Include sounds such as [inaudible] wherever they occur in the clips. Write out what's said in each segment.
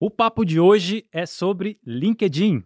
O papo de hoje é sobre LinkedIn.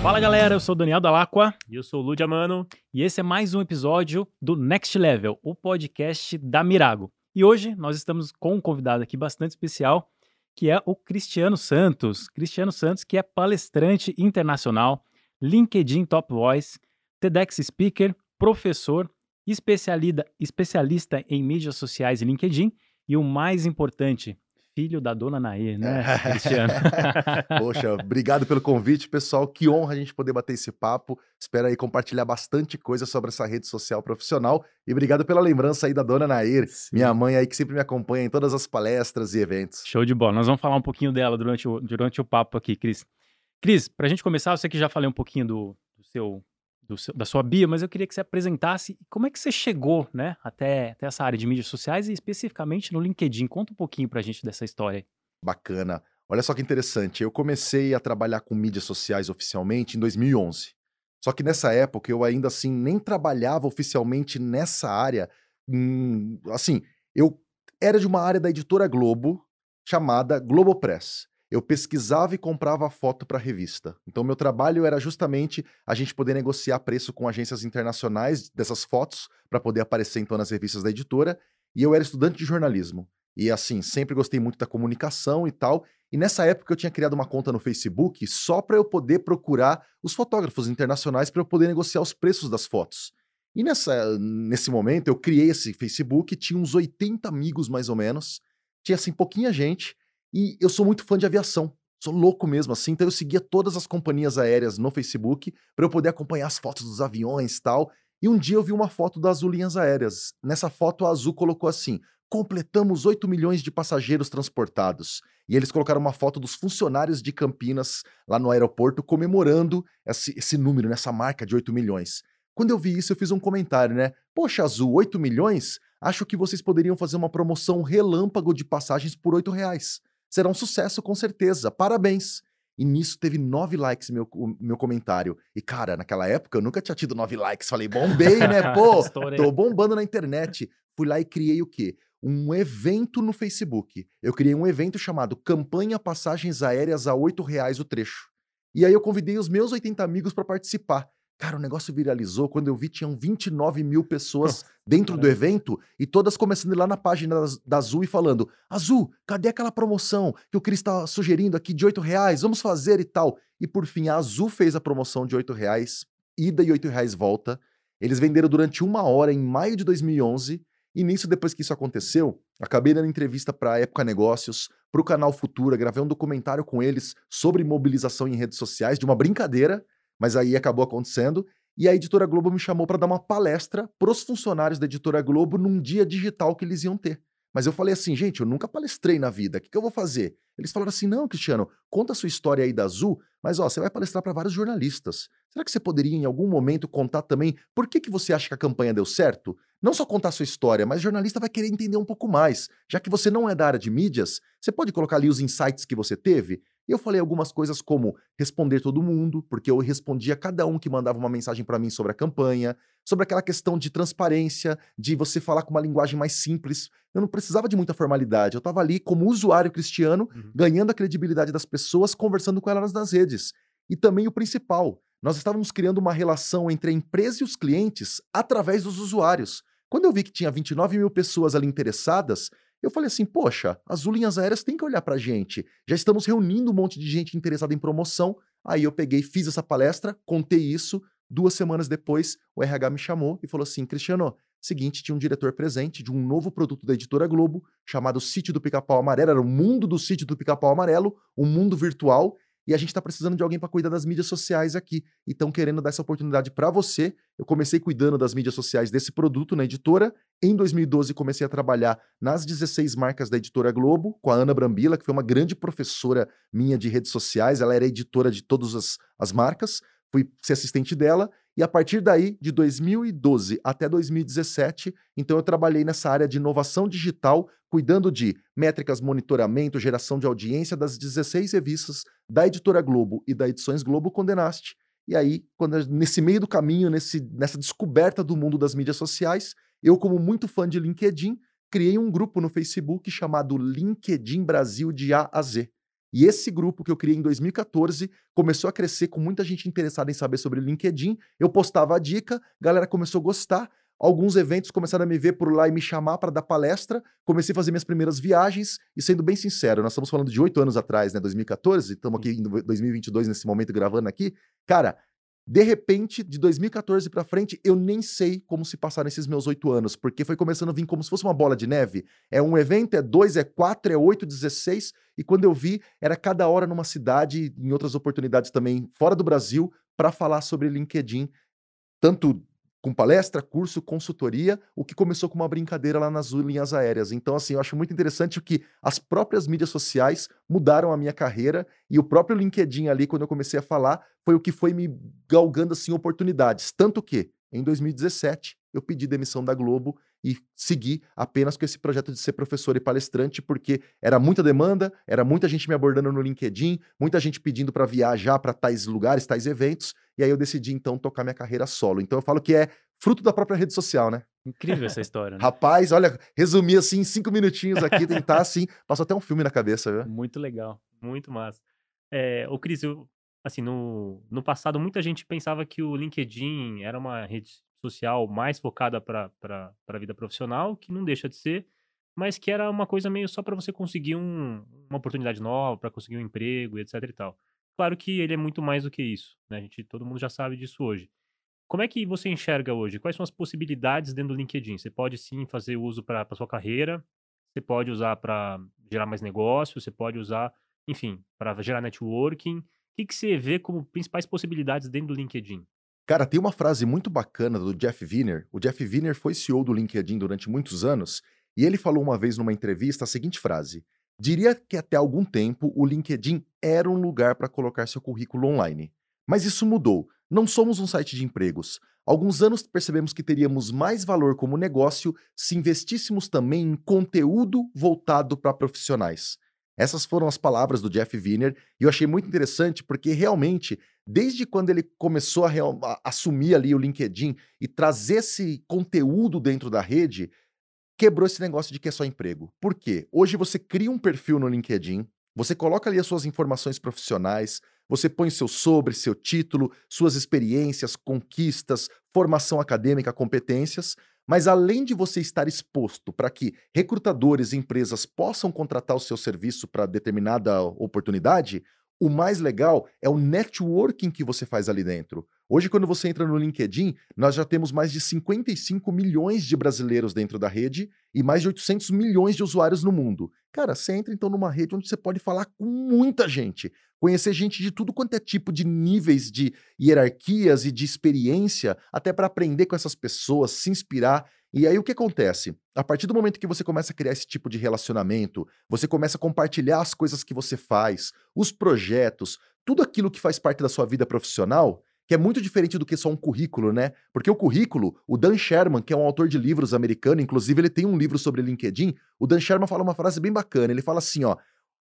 Fala galera, eu sou o Daniel Dalacqua. E eu sou o Ludia Mano. E esse é mais um episódio do Next Level, o podcast da Mirago. E hoje nós estamos com um convidado aqui bastante especial, que é o Cristiano Santos. Cristiano Santos, que é palestrante internacional, LinkedIn Top Voice, TEDx Speaker, professor, especialista, especialista em mídias sociais e LinkedIn e o mais importante, filho da dona Nair, né, Cristiano? [laughs] Poxa, obrigado pelo convite, pessoal. Que honra a gente poder bater esse papo. Espero aí compartilhar bastante coisa sobre essa rede social profissional. E obrigado pela lembrança aí da dona Nair, Sim. minha mãe aí que sempre me acompanha em todas as palestras e eventos. Show de bola. Nós vamos falar um pouquinho dela durante o, durante o papo aqui, Cris. Cris, para a gente começar, eu sei que já falei um pouquinho do, do seu seu, da sua bio, mas eu queria que você apresentasse como é que você chegou né, até, até essa área de mídias sociais e especificamente no LinkedIn. Conta um pouquinho para a gente dessa história. Bacana. Olha só que interessante. Eu comecei a trabalhar com mídias sociais oficialmente em 2011. Só que nessa época eu ainda assim nem trabalhava oficialmente nessa área. Hum, assim, eu era de uma área da editora Globo chamada Globopress eu pesquisava e comprava foto para revista. Então, meu trabalho era justamente a gente poder negociar preço com agências internacionais dessas fotos para poder aparecer então nas revistas da editora. E eu era estudante de jornalismo. E assim, sempre gostei muito da comunicação e tal. E nessa época eu tinha criado uma conta no Facebook só para eu poder procurar os fotógrafos internacionais para eu poder negociar os preços das fotos. E nessa, nesse momento eu criei esse Facebook, tinha uns 80 amigos mais ou menos, tinha assim pouquinha gente, e eu sou muito fã de aviação. Sou louco mesmo assim, então eu seguia todas as companhias aéreas no Facebook para eu poder acompanhar as fotos dos aviões e tal. E um dia eu vi uma foto da Azul Linhas Aéreas. Nessa foto a Azul colocou assim: completamos 8 milhões de passageiros transportados. E eles colocaram uma foto dos funcionários de Campinas lá no aeroporto comemorando esse, esse número, nessa marca de 8 milhões. Quando eu vi isso, eu fiz um comentário, né? Poxa, Azul, 8 milhões? Acho que vocês poderiam fazer uma promoção relâmpago de passagens por 8 reais será um sucesso com certeza. Parabéns! E nisso teve nove likes meu, meu comentário. E, cara, naquela época eu nunca tinha tido nove likes. Falei, bombei, né? [laughs] Pô, tô bombando na internet. Fui lá e criei o quê? Um evento no Facebook. Eu criei um evento chamado Campanha Passagens Aéreas a R$ reais o trecho. E aí eu convidei os meus 80 amigos para participar. Cara, o negócio viralizou. Quando eu vi, tinham 29 mil pessoas dentro do evento e todas começando a ir lá na página da, da Azul e falando: Azul, cadê aquela promoção que o Cris está sugerindo aqui de 8 reais? Vamos fazer e tal. E por fim, a Azul fez a promoção de 8 reais, ida e 8 reais volta. Eles venderam durante uma hora em maio de 2011. E nisso, depois que isso aconteceu, acabei dando entrevista para a Época Negócios, para o canal Futura, gravei um documentário com eles sobre mobilização em redes sociais, de uma brincadeira mas aí acabou acontecendo. E a editora Globo me chamou para dar uma palestra para os funcionários da editora Globo num dia digital que eles iam ter. Mas eu falei assim, gente, eu nunca palestrei na vida, o que, que eu vou fazer? Eles falaram assim: não, Cristiano, conta a sua história aí da Azul, mas ó, você vai palestrar para vários jornalistas. Será que você poderia, em algum momento, contar também por que, que você acha que a campanha deu certo? Não só contar a sua história, mas o jornalista vai querer entender um pouco mais. Já que você não é da área de mídias, você pode colocar ali os insights que você teve? E eu falei algumas coisas como responder todo mundo, porque eu respondia cada um que mandava uma mensagem para mim sobre a campanha, sobre aquela questão de transparência, de você falar com uma linguagem mais simples. Eu não precisava de muita formalidade, eu estava ali como usuário cristiano, uhum. ganhando a credibilidade das pessoas, conversando com elas nas redes. E também o principal, nós estávamos criando uma relação entre a empresa e os clientes através dos usuários. Quando eu vi que tinha 29 mil pessoas ali interessadas, eu falei assim, poxa, as linhas aéreas têm que olhar pra gente. Já estamos reunindo um monte de gente interessada em promoção. Aí eu peguei, fiz essa palestra, contei isso. Duas semanas depois, o RH me chamou e falou assim: Cristiano, seguinte, tinha um diretor presente de um novo produto da editora Globo, chamado Sítio do Pica-Pau Amarelo. Era o mundo do Sítio do Pica-Pau Amarelo, um mundo virtual e a gente está precisando de alguém para cuidar das mídias sociais aqui. E estão querendo dar essa oportunidade para você. Eu comecei cuidando das mídias sociais desse produto na editora. Em 2012, comecei a trabalhar nas 16 marcas da editora Globo, com a Ana Brambila, que foi uma grande professora minha de redes sociais. Ela era editora de todas as, as marcas. Fui ser assistente dela. E a partir daí, de 2012 até 2017, então eu trabalhei nessa área de inovação digital, cuidando de métricas, monitoramento, geração de audiência das 16 revistas da Editora Globo e da Edições Globo Condenaste. E aí, quando nesse meio do caminho, nesse, nessa descoberta do mundo das mídias sociais, eu, como muito fã de LinkedIn, criei um grupo no Facebook chamado LinkedIn Brasil de A a Z. E esse grupo que eu criei em 2014 começou a crescer com muita gente interessada em saber sobre LinkedIn. Eu postava a dica, galera começou a gostar. Alguns eventos começaram a me ver por lá e me chamar para dar palestra. Comecei a fazer minhas primeiras viagens. E sendo bem sincero, nós estamos falando de oito anos atrás, né? 2014, estamos aqui em 2022 nesse momento gravando aqui. Cara, de repente, de 2014 para frente, eu nem sei como se passaram esses meus oito anos, porque foi começando a vir como se fosse uma bola de neve. É um evento, é dois, é quatro, é oito, dezesseis, e quando eu vi, era cada hora numa cidade, em outras oportunidades também fora do Brasil, para falar sobre LinkedIn, tanto com palestra, curso, consultoria, o que começou com uma brincadeira lá nas linhas aéreas. Então, assim, eu acho muito interessante que as próprias mídias sociais mudaram a minha carreira e o próprio LinkedIn ali, quando eu comecei a falar, foi o que foi me galgando, assim, oportunidades. Tanto que, em 2017, eu pedi demissão da Globo e segui apenas com esse projeto de ser professor e palestrante, porque era muita demanda, era muita gente me abordando no LinkedIn, muita gente pedindo para viajar para tais lugares, tais eventos, e aí eu decidi então tocar minha carreira solo. Então eu falo que é fruto da própria rede social, né? Incrível essa história. Né? Rapaz, olha, resumi assim em cinco minutinhos aqui, tentar [laughs] assim, passou até um filme na cabeça, viu? Muito legal. Muito massa. É, ô Cris, eu, assim, no, no passado muita gente pensava que o LinkedIn era uma rede social mais focada para a vida profissional, que não deixa de ser, mas que era uma coisa meio só para você conseguir um, uma oportunidade nova, para conseguir um emprego, etc e tal. Claro que ele é muito mais do que isso, né? A gente, todo mundo já sabe disso hoje. Como é que você enxerga hoje? Quais são as possibilidades dentro do LinkedIn? Você pode sim fazer uso para sua carreira, você pode usar para gerar mais negócios, você pode usar, enfim, para gerar networking. O que, que você vê como principais possibilidades dentro do LinkedIn? Cara, tem uma frase muito bacana do Jeff Wiener. O Jeff Wiener foi CEO do LinkedIn durante muitos anos e ele falou uma vez numa entrevista a seguinte frase: Diria que até algum tempo o LinkedIn era um lugar para colocar seu currículo online. Mas isso mudou. Não somos um site de empregos. Alguns anos percebemos que teríamos mais valor como negócio se investíssemos também em conteúdo voltado para profissionais. Essas foram as palavras do Jeff Wiener e eu achei muito interessante porque realmente, desde quando ele começou a, a assumir ali o LinkedIn e trazer esse conteúdo dentro da rede, quebrou esse negócio de que é só emprego. Por quê? Hoje você cria um perfil no LinkedIn, você coloca ali as suas informações profissionais, você põe seu sobre, seu título, suas experiências, conquistas, formação acadêmica, competências, mas além de você estar exposto para que recrutadores e empresas possam contratar o seu serviço para determinada oportunidade, o mais legal é o networking que você faz ali dentro. Hoje, quando você entra no LinkedIn, nós já temos mais de 55 milhões de brasileiros dentro da rede e mais de 800 milhões de usuários no mundo. Cara, você entra então numa rede onde você pode falar com muita gente, conhecer gente de tudo quanto é tipo de níveis de hierarquias e de experiência, até para aprender com essas pessoas, se inspirar. E aí o que acontece? A partir do momento que você começa a criar esse tipo de relacionamento, você começa a compartilhar as coisas que você faz, os projetos, tudo aquilo que faz parte da sua vida profissional, que é muito diferente do que só um currículo, né? Porque o currículo, o Dan Sherman, que é um autor de livros americano, inclusive ele tem um livro sobre LinkedIn, o Dan Sherman fala uma frase bem bacana, ele fala assim, ó,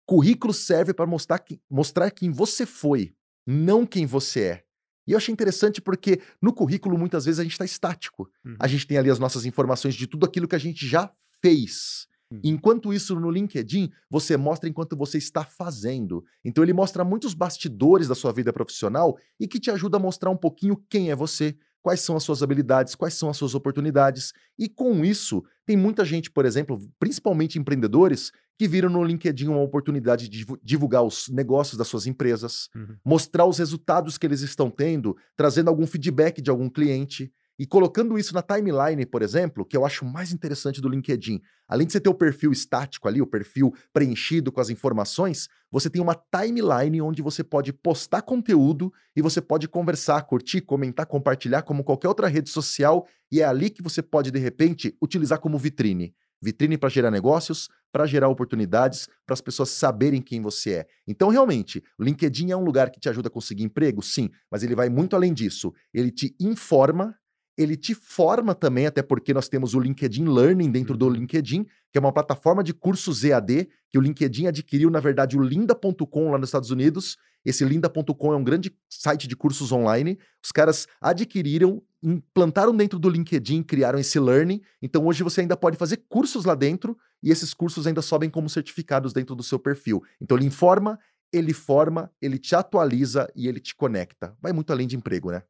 currículo serve para mostrar, que, mostrar quem você foi, não quem você é. E eu achei interessante porque no currículo muitas vezes a gente está estático. Uhum. A gente tem ali as nossas informações de tudo aquilo que a gente já fez. Hum. Enquanto isso, no LinkedIn, você mostra enquanto você está fazendo. Então, ele mostra muitos bastidores da sua vida profissional e que te ajuda a mostrar um pouquinho quem é você, quais são as suas habilidades, quais são as suas oportunidades. E com isso, tem muita gente, por exemplo, principalmente empreendedores, que viram no LinkedIn uma oportunidade de divulgar os negócios das suas empresas, uhum. mostrar os resultados que eles estão tendo, trazendo algum feedback de algum cliente. E colocando isso na timeline, por exemplo, que eu acho mais interessante do LinkedIn, além de você ter o perfil estático ali, o perfil preenchido com as informações, você tem uma timeline onde você pode postar conteúdo e você pode conversar, curtir, comentar, compartilhar como qualquer outra rede social, e é ali que você pode, de repente, utilizar como vitrine. Vitrine para gerar negócios, para gerar oportunidades, para as pessoas saberem quem você é. Então, realmente, o LinkedIn é um lugar que te ajuda a conseguir emprego? Sim, mas ele vai muito além disso. Ele te informa ele te forma também, até porque nós temos o LinkedIn Learning dentro do Uhum. LinkedIn, que é uma plataforma de cursos EAD, que o LinkedIn adquiriu, na verdade, o linda.com lá nos Estados Unidos. Esse linda.com é um grande site de cursos online. Os caras adquiriram, implantaram dentro do LinkedIn, criaram esse learning. Então hoje você ainda pode fazer cursos lá dentro e esses cursos ainda sobem como certificados dentro do seu perfil. Então ele informa, ele forma, ele te atualiza e ele te conecta. Vai muito além de emprego, né?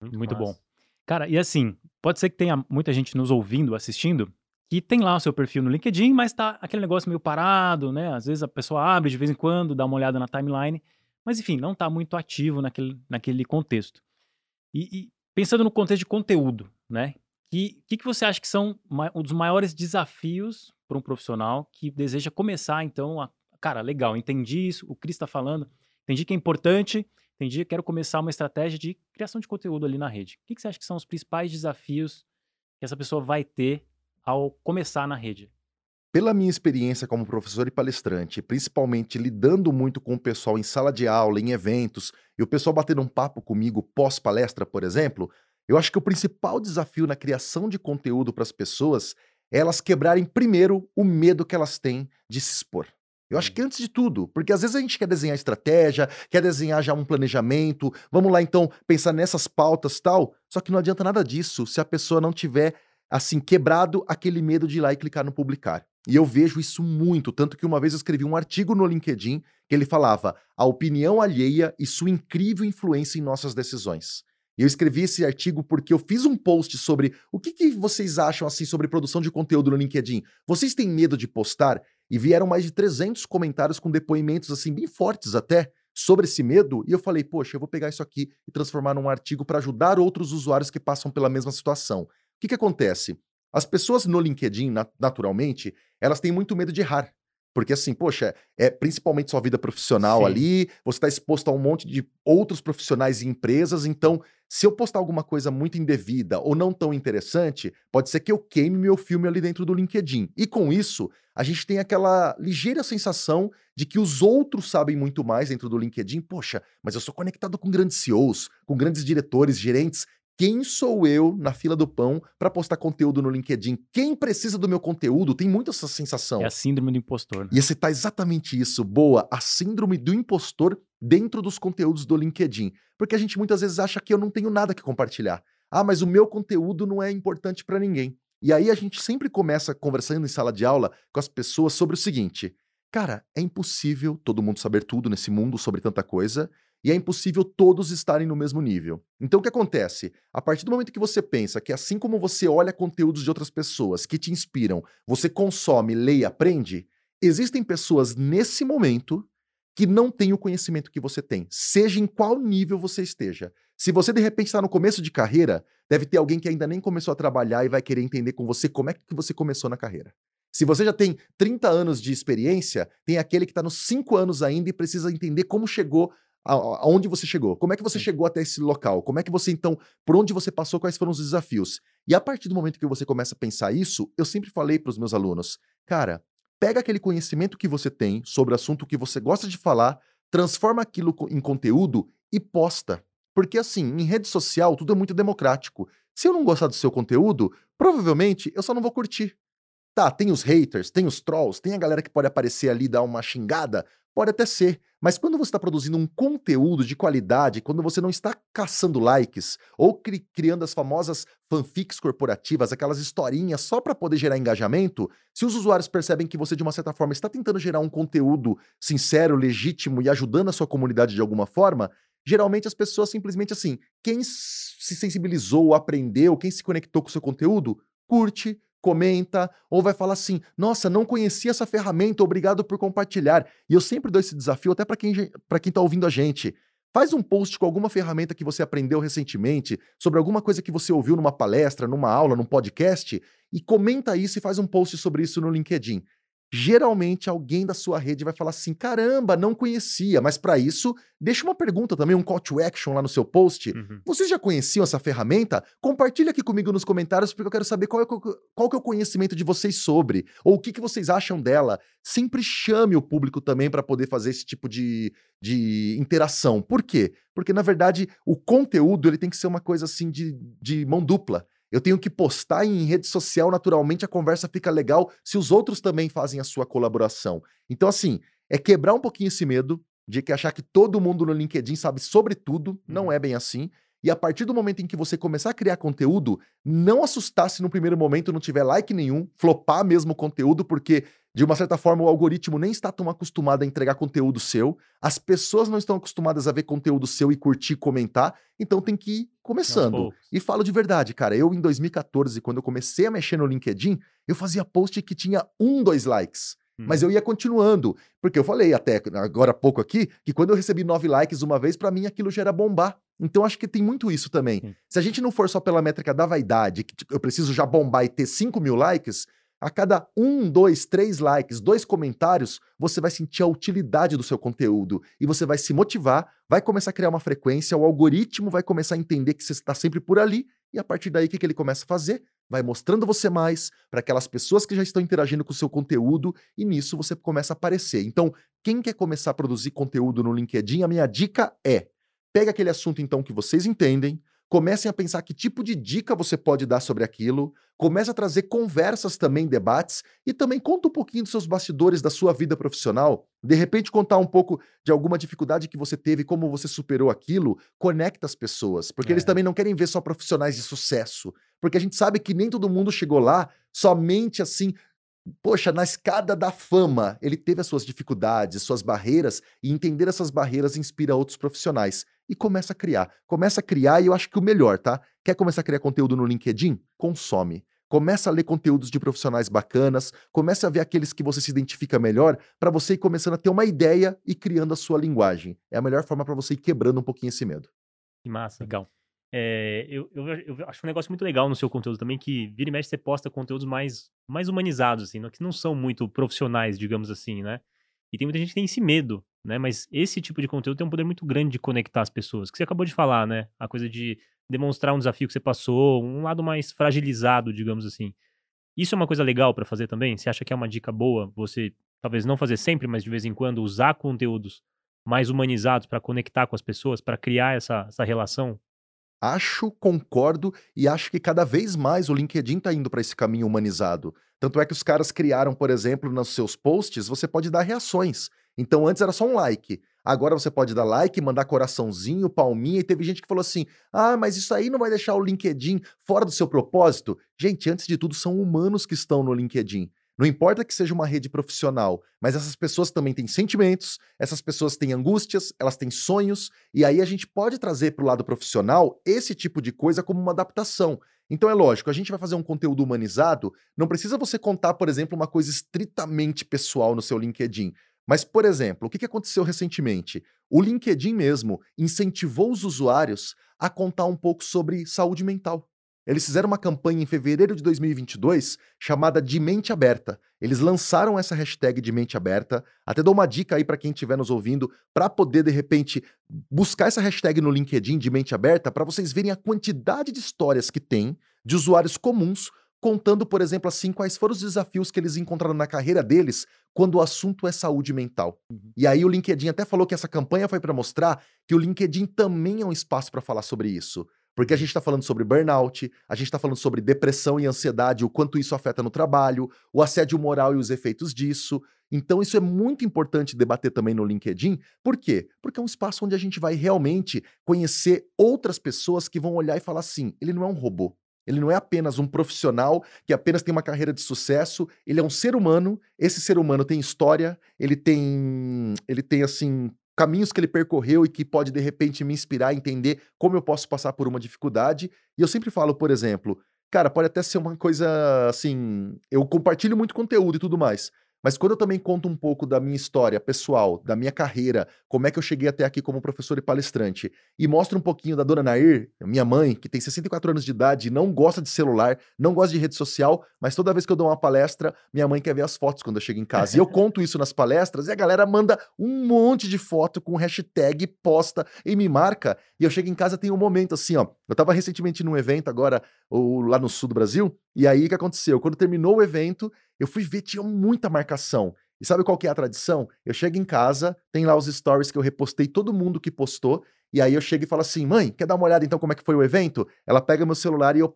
Muito bom. Cara, e assim, pode ser que tenha muita gente nos ouvindo, assistindo, que tem lá o seu perfil no LinkedIn, mas tá aquele negócio meio parado, né? Às vezes a pessoa abre de vez em quando, dá uma olhada na timeline, mas enfim, não tá muito ativo naquele, naquele contexto. E, e pensando no contexto de conteúdo, né? Que que, que você acha que são um dos maiores desafios para um profissional que deseja começar, então, a, cara, legal, entendi isso, o Cris está falando, entendi que é importante, entendi, quero começar uma estratégia de criação de conteúdo ali na rede. O que, que você acha que são os principais desafios que essa pessoa vai ter ao começar na rede? Pela minha experiência como professor e palestrante, principalmente lidando muito com o pessoal em sala de aula, em eventos, e o pessoal batendo um papo comigo pós-palestra, por exemplo, eu acho que o principal desafio na criação de conteúdo para as pessoas é elas quebrarem primeiro o medo que elas têm de se expor. Eu acho que antes de tudo, porque às vezes a gente quer desenhar estratégia, quer desenhar já um planejamento, vamos lá então pensar nessas pautas tal, só que não adianta nada disso se a pessoa não tiver assim, quebrado aquele medo de ir lá e clicar no publicar. E eu vejo isso muito, tanto que uma vez eu escrevi um artigo no LinkedIn que ele falava a opinião alheia e sua incrível influência em nossas decisões. E eu escrevi esse artigo porque eu fiz um post sobre o que, que vocês acham assim sobre produção de conteúdo no LinkedIn. Vocês têm medo de postar? E vieram mais de 300 comentários com depoimentos assim bem fortes até sobre esse medo. E eu falei, poxa, eu vou pegar isso aqui e transformar num artigo para ajudar outros usuários que passam pela mesma situação. O que, que acontece? As pessoas no LinkedIn, nat- naturalmente, elas têm muito medo de errar. Porque assim, poxa, é principalmente sua vida profissional Sim. ali, você está exposto a um monte de outros profissionais e empresas, então, se eu postar alguma coisa muito indevida ou não tão interessante, pode ser que eu queime meu filme ali dentro do LinkedIn. E com isso, a gente tem aquela ligeira sensação de que os outros sabem muito mais dentro do LinkedIn. Poxa, mas eu sou conectado com grandes CEOs, com grandes diretores, gerentes. Quem sou eu na fila do pão para postar conteúdo no LinkedIn? Quem precisa do meu conteúdo? Tem muito essa sensação. É a síndrome do impostor. né? E esse tá exatamente isso, boa, a síndrome do impostor dentro dos conteúdos do LinkedIn. Porque a gente muitas vezes acha que eu não tenho nada que compartilhar. Ah, mas o meu conteúdo não é importante para ninguém. E aí a gente sempre começa conversando em sala de aula com as pessoas sobre o seguinte: cara, é impossível todo mundo saber tudo nesse mundo sobre tanta coisa. E é impossível todos estarem no mesmo nível. Então o que acontece? A partir do momento que você pensa que assim como você olha conteúdos de outras pessoas que te inspiram, você consome, lê e aprende, existem pessoas nesse momento que não têm o conhecimento que você tem, seja em qual nível você esteja. Se você de repente está no começo de carreira, deve ter alguém que ainda nem começou a trabalhar e vai querer entender com você como é que você começou na carreira. Se você já tem 30 anos de experiência, tem aquele que está nos 5 anos ainda e precisa entender como chegou aonde você chegou, como é que você Sim. chegou até esse local, como é que você então, por onde você passou, quais foram os desafios. E a partir do momento que você começa a pensar isso, eu sempre falei para os meus alunos, cara, pega aquele conhecimento que você tem sobre o assunto que você gosta de falar, transforma aquilo em conteúdo e posta. Porque assim, em rede social tudo é muito democrático. Se eu não gostar do seu conteúdo, provavelmente eu só não vou curtir. Tá, tem os haters, tem os trolls, tem a galera que pode aparecer ali e dar uma xingada, pode até ser. Mas quando você está produzindo um conteúdo de qualidade, quando você não está caçando likes ou cri- criando as famosas fanfics corporativas, aquelas historinhas só para poder gerar engajamento, se os usuários percebem que você de uma certa forma está tentando gerar um conteúdo sincero, legítimo e ajudando a sua comunidade de alguma forma, geralmente as pessoas simplesmente assim, quem se sensibilizou, aprendeu, quem se conectou com o seu conteúdo, curte, comenta, ou vai falar assim: nossa, não conhecia essa ferramenta, obrigado por compartilhar. E eu sempre dou esse desafio até para quem, para quem tá ouvindo a gente. Faz um post com alguma ferramenta que você aprendeu recentemente, sobre alguma coisa que você ouviu numa palestra, numa aula, num podcast, e comenta isso e faz um post sobre isso no LinkedIn. Geralmente alguém da sua rede vai falar assim: caramba, não conhecia, mas para isso, deixa uma pergunta também, um call to action lá no seu post. Uhum. Vocês já conheciam essa ferramenta? Compartilha aqui comigo nos comentários, porque eu quero saber qual é, o- qual é o conhecimento de vocês sobre, ou o que, que vocês acham dela. Sempre chame o público também para poder fazer esse tipo de, de interação. Por quê? Porque, na verdade, o conteúdo ele tem que ser uma coisa assim de, de mão dupla. Eu tenho que postar em rede social, naturalmente a conversa fica legal se os outros também fazem a sua colaboração. Então, assim, é quebrar um pouquinho esse medo de que achar que todo mundo no LinkedIn sabe sobre tudo. Não Uhum. é bem assim. E a partir do momento em que você começar a criar conteúdo, não assustar se no primeiro momento não tiver like nenhum, flopar mesmo o conteúdo, porque de uma certa forma o algoritmo nem está tão acostumado a entregar conteúdo seu, as pessoas não estão acostumadas a ver conteúdo seu e curtir, comentar, então tem que ir começando. E falo de verdade, cara, eu em 2014, quando eu comecei a mexer no LinkedIn, eu fazia post que tinha um, dois likes. Mas Uhum. eu ia continuando, porque eu falei até agora há pouco aqui que quando eu recebi nove likes uma vez, pra mim aquilo já era bombar. Então acho que tem muito isso também. Se a gente não for só pela métrica da vaidade, que tipo, eu preciso já bombar e ter 5 mil likes, a cada um, dois, três likes, dois comentários, você vai sentir a utilidade do seu conteúdo e você vai se motivar, vai começar a criar uma frequência, o algoritmo vai começar a entender que você está sempre por ali e a partir daí o que, ele começa a fazer? Vai mostrando você mais para aquelas pessoas que já estão interagindo com o seu conteúdo e nisso você começa a aparecer. Então, quem quer começar a produzir conteúdo no LinkedIn, a minha dica é: pega aquele assunto então que vocês entendem, comecem a pensar que tipo de dica você pode dar sobre aquilo, comece a trazer conversas também, debates, e também conta um pouquinho dos seus bastidores da sua vida profissional. De repente, contar um pouco de alguma dificuldade que você teve, como você superou aquilo, conecta as pessoas. Porque eles É. também não querem ver só profissionais de sucesso. Porque a gente sabe que nem todo mundo chegou lá somente assim. Poxa, na escada da fama, ele teve as suas dificuldades, suas barreiras, e entender essas barreiras inspira outros profissionais. E começa a criar. Começa a criar, e eu acho que o melhor, tá? Quer começar a criar conteúdo no LinkedIn? Consome. Começa a ler conteúdos de profissionais bacanas, começa a ver aqueles que você se identifica melhor, para você ir começando a ter uma ideia e criando a sua linguagem. É a melhor forma para você ir quebrando um pouquinho esse medo. Que massa. Legal. É, eu, eu, eu acho um negócio muito legal no seu conteúdo também, que vira e mexe você posta conteúdos mais, mais humanizados, assim, não- que não são muito profissionais, digamos assim, né? E tem muita gente que tem esse medo, né? Mas esse tipo de conteúdo tem um poder muito grande de conectar as pessoas, que você acabou de falar, né? A coisa de demonstrar um desafio que você passou, um lado mais fragilizado, digamos assim. Isso é uma coisa legal pra fazer também? Você acha que é uma dica boa você, talvez não fazer sempre, mas de vez em quando usar conteúdos mais humanizados pra conectar com as pessoas, pra criar essa, essa relação? Acho, concordo e acho que cada vez mais o LinkedIn está indo para esse caminho humanizado. Tanto é que os caras criaram, por exemplo, nos seus posts, você pode dar reações. Então antes era só um like. Agora você pode dar like, mandar coraçãozinho, palminha, e teve gente que falou assim: ah, mas isso aí não vai deixar o LinkedIn fora do seu propósito? Gente, antes de tudo, são humanos que estão no LinkedIn. Não importa que seja uma rede profissional, mas essas pessoas também têm sentimentos, essas pessoas têm angústias, elas têm sonhos, e aí a gente pode trazer para o lado profissional esse tipo de coisa como uma adaptação. Então é lógico, a gente vai fazer um conteúdo humanizado, não precisa você contar, por exemplo, uma coisa estritamente pessoal no seu LinkedIn. Mas, por exemplo, o que aconteceu recentemente? O LinkedIn mesmo incentivou os usuários a contar um pouco sobre saúde mental. Eles fizeram uma campanha em fevereiro de 2022 chamada de Mente Aberta. Eles lançaram essa hashtag de Mente Aberta. Até dou uma dica aí para quem estiver nos ouvindo, para poder de repente buscar essa hashtag no LinkedIn de Mente Aberta, para vocês verem a quantidade de histórias que tem de usuários comuns contando, por exemplo, assim, quais foram os desafios que eles encontraram na carreira deles quando o assunto é saúde mental. Uhum. E aí o LinkedIn até falou que essa campanha foi para mostrar que o LinkedIn também é um espaço para falar sobre isso. Porque a gente está falando sobre burnout, a gente está falando sobre depressão e ansiedade, o quanto isso afeta no trabalho, o assédio moral e os efeitos disso. Então, isso é muito importante debater também no LinkedIn. Por quê? Porque é um espaço onde a gente vai realmente conhecer outras pessoas que vão olhar e falar assim: ele não é um robô. Ele não é apenas um profissional que apenas tem uma carreira de sucesso, ele é um ser humano, esse ser humano tem história, ele tem ele tem assim caminhos que ele percorreu e que pode de repente me inspirar a entender como eu posso passar por uma dificuldade. E eu sempre falo, por exemplo, cara, pode até ser uma coisa assim, eu compartilho muito conteúdo e tudo mais, mas quando eu também conto um pouco da minha história pessoal, da minha carreira, como é que eu cheguei até aqui como professor e palestrante, e mostro um pouquinho da dona Nair, minha mãe, que tem 64 anos de idade, não gosta de celular, não gosta de rede social, mas toda vez que eu dou uma palestra, minha mãe quer ver as fotos quando eu chego em casa. E eu conto isso nas palestras e a galera manda um monte de foto com hashtag, posta e me marca. E eu chego em casa tem um momento assim, ó. Eu tava recentemente num evento agora, ou lá no sul do Brasil, e aí o que aconteceu? Quando terminou o evento, eu fui ver, tinha muita marcação. E sabe qual que é a tradição? Eu chego em casa, tem lá os stories que eu repostei todo mundo que postou, E aí eu chego e falo assim: mãe, quer dar uma olhada então como é que foi o evento? Ela pega meu celular e eu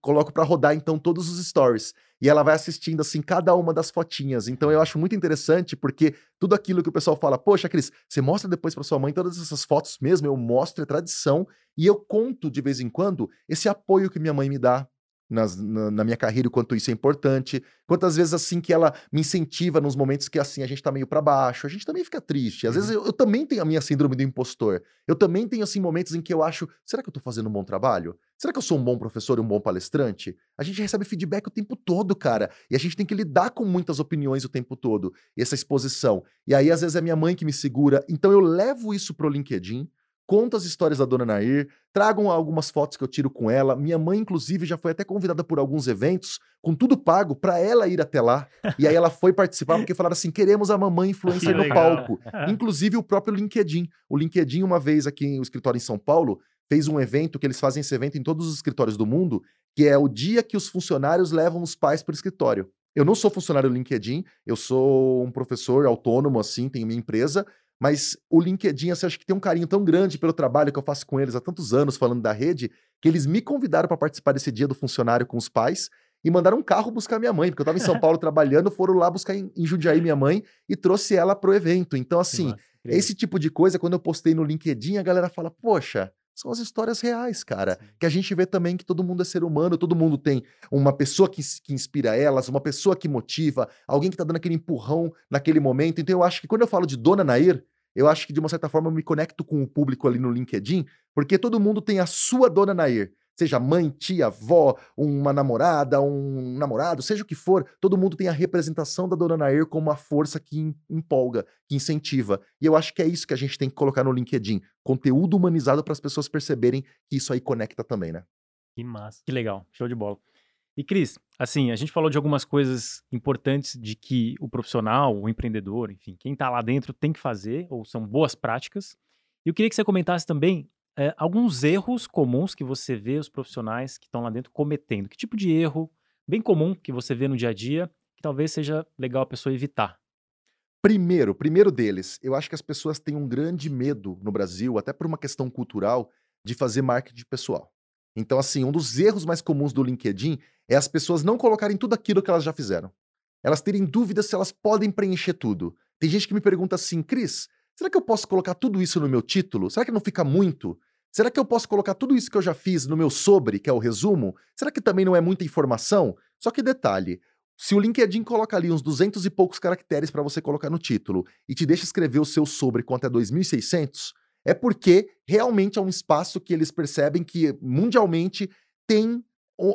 coloco para rodar então todos os stories. E ela vai assistindo assim cada uma das fotinhas. Então eu acho muito interessante porque tudo aquilo que o pessoal fala, poxa, Cris, você mostra depois para sua mãe todas essas fotos mesmo? Eu mostro, é tradição. E eu conto de vez em quando esse apoio que minha mãe me dá, nas, na, na, minha carreira o quanto isso é importante, quantas vezes assim que ela me incentiva nos momentos que assim a gente tá meio para baixo, a gente também fica triste. Às uhum. vezes eu, eu, também tenho a minha síndrome do impostor. Eu também tenho assim momentos em que eu acho, será que eu tô fazendo um bom trabalho? Será que eu sou um bom professor e um bom palestrante? A gente recebe feedback o tempo todo, cara, e a gente tem que lidar com muitas opiniões o tempo todo, essa exposição. E aí às vezes é minha mãe que me segura, então eu levo isso pro LinkedIn conto as histórias da dona Nair, tragam algumas fotos que eu tiro com ela. Minha mãe, inclusive, já foi até convidada por alguns eventos, com tudo pago, para ela ir até lá. E aí ela foi participar, porque falaram assim: queremos a mamãe [laughs] influencer no palco. inclusive o próprio LinkedIn. O LinkedIn, uma vez aqui no escritório em São Paulo, fez um evento que eles fazem esse evento em todos os escritórios do mundo, que é o dia que os funcionários levam os pais para o escritório. Eu não sou funcionário do LinkedIn, eu sou um professor autônomo, assim, tenho minha empresa, mas o LinkedIn, assim, acho que tem um carinho tão grande pelo trabalho que eu faço com eles há tantos anos falando da rede, que eles me convidaram para participar desse dia do funcionário com os pais e mandaram um carro buscar minha mãe, porque eu estava em São [laughs] Paulo trabalhando, foram lá buscar em, em Jundiaí minha mãe e trouxe ela pro evento. Então, assim, esse tipo de coisa, quando eu postei no LinkedIn, a galera fala, poxa, são as histórias reais, cara. Sim. Que a gente vê também que todo mundo é ser humano, todo mundo tem uma pessoa que, que inspira elas, uma pessoa que motiva, alguém que tá dando aquele empurrão naquele momento. Então eu acho que quando eu falo de Dona Nair, eu acho que de uma certa forma eu me conecto com o público ali no LinkedIn, porque todo mundo tem a sua Dona Nair. Seja mãe, tia, avó, uma namorada, um namorado, seja o que for, todo mundo tem a representação da Dona Nair como uma força que empolga, que incentiva. E eu acho que é isso que a gente tem que colocar no LinkedIn. Conteúdo humanizado para as pessoas perceberem que isso aí conecta também, né? Que massa. Que legal. Show de bola. E Cris, assim, a gente falou de algumas coisas importantes de que o profissional, o empreendedor, enfim, quem está lá dentro tem que fazer, ou são boas práticas. E eu queria que você comentasse também é, alguns erros comuns que você vê os profissionais que estão lá dentro cometendo. Que tipo de erro bem comum que você vê no dia a dia que talvez seja legal a pessoa evitar? Primeiro, primeiro deles, eu acho que as pessoas têm um grande medo no Brasil, até por uma questão cultural, de fazer marketing pessoal. Então, assim, um dos erros mais comuns do LinkedIn é as pessoas não colocarem tudo aquilo que elas já fizeram. Elas terem dúvidas se elas podem preencher tudo. Tem gente que me pergunta assim, Cris, será que eu posso colocar tudo isso no meu título? Será que não fica muito? Será que eu posso colocar tudo isso que eu já fiz no meu sobre, que é o resumo? Será que também não é muita informação? Só que detalhe, se o LinkedIn coloca ali uns 200 e poucos caracteres para você colocar no título e te deixa escrever o seu sobre com até 2.600, é porque realmente é um espaço que eles percebem que mundialmente tem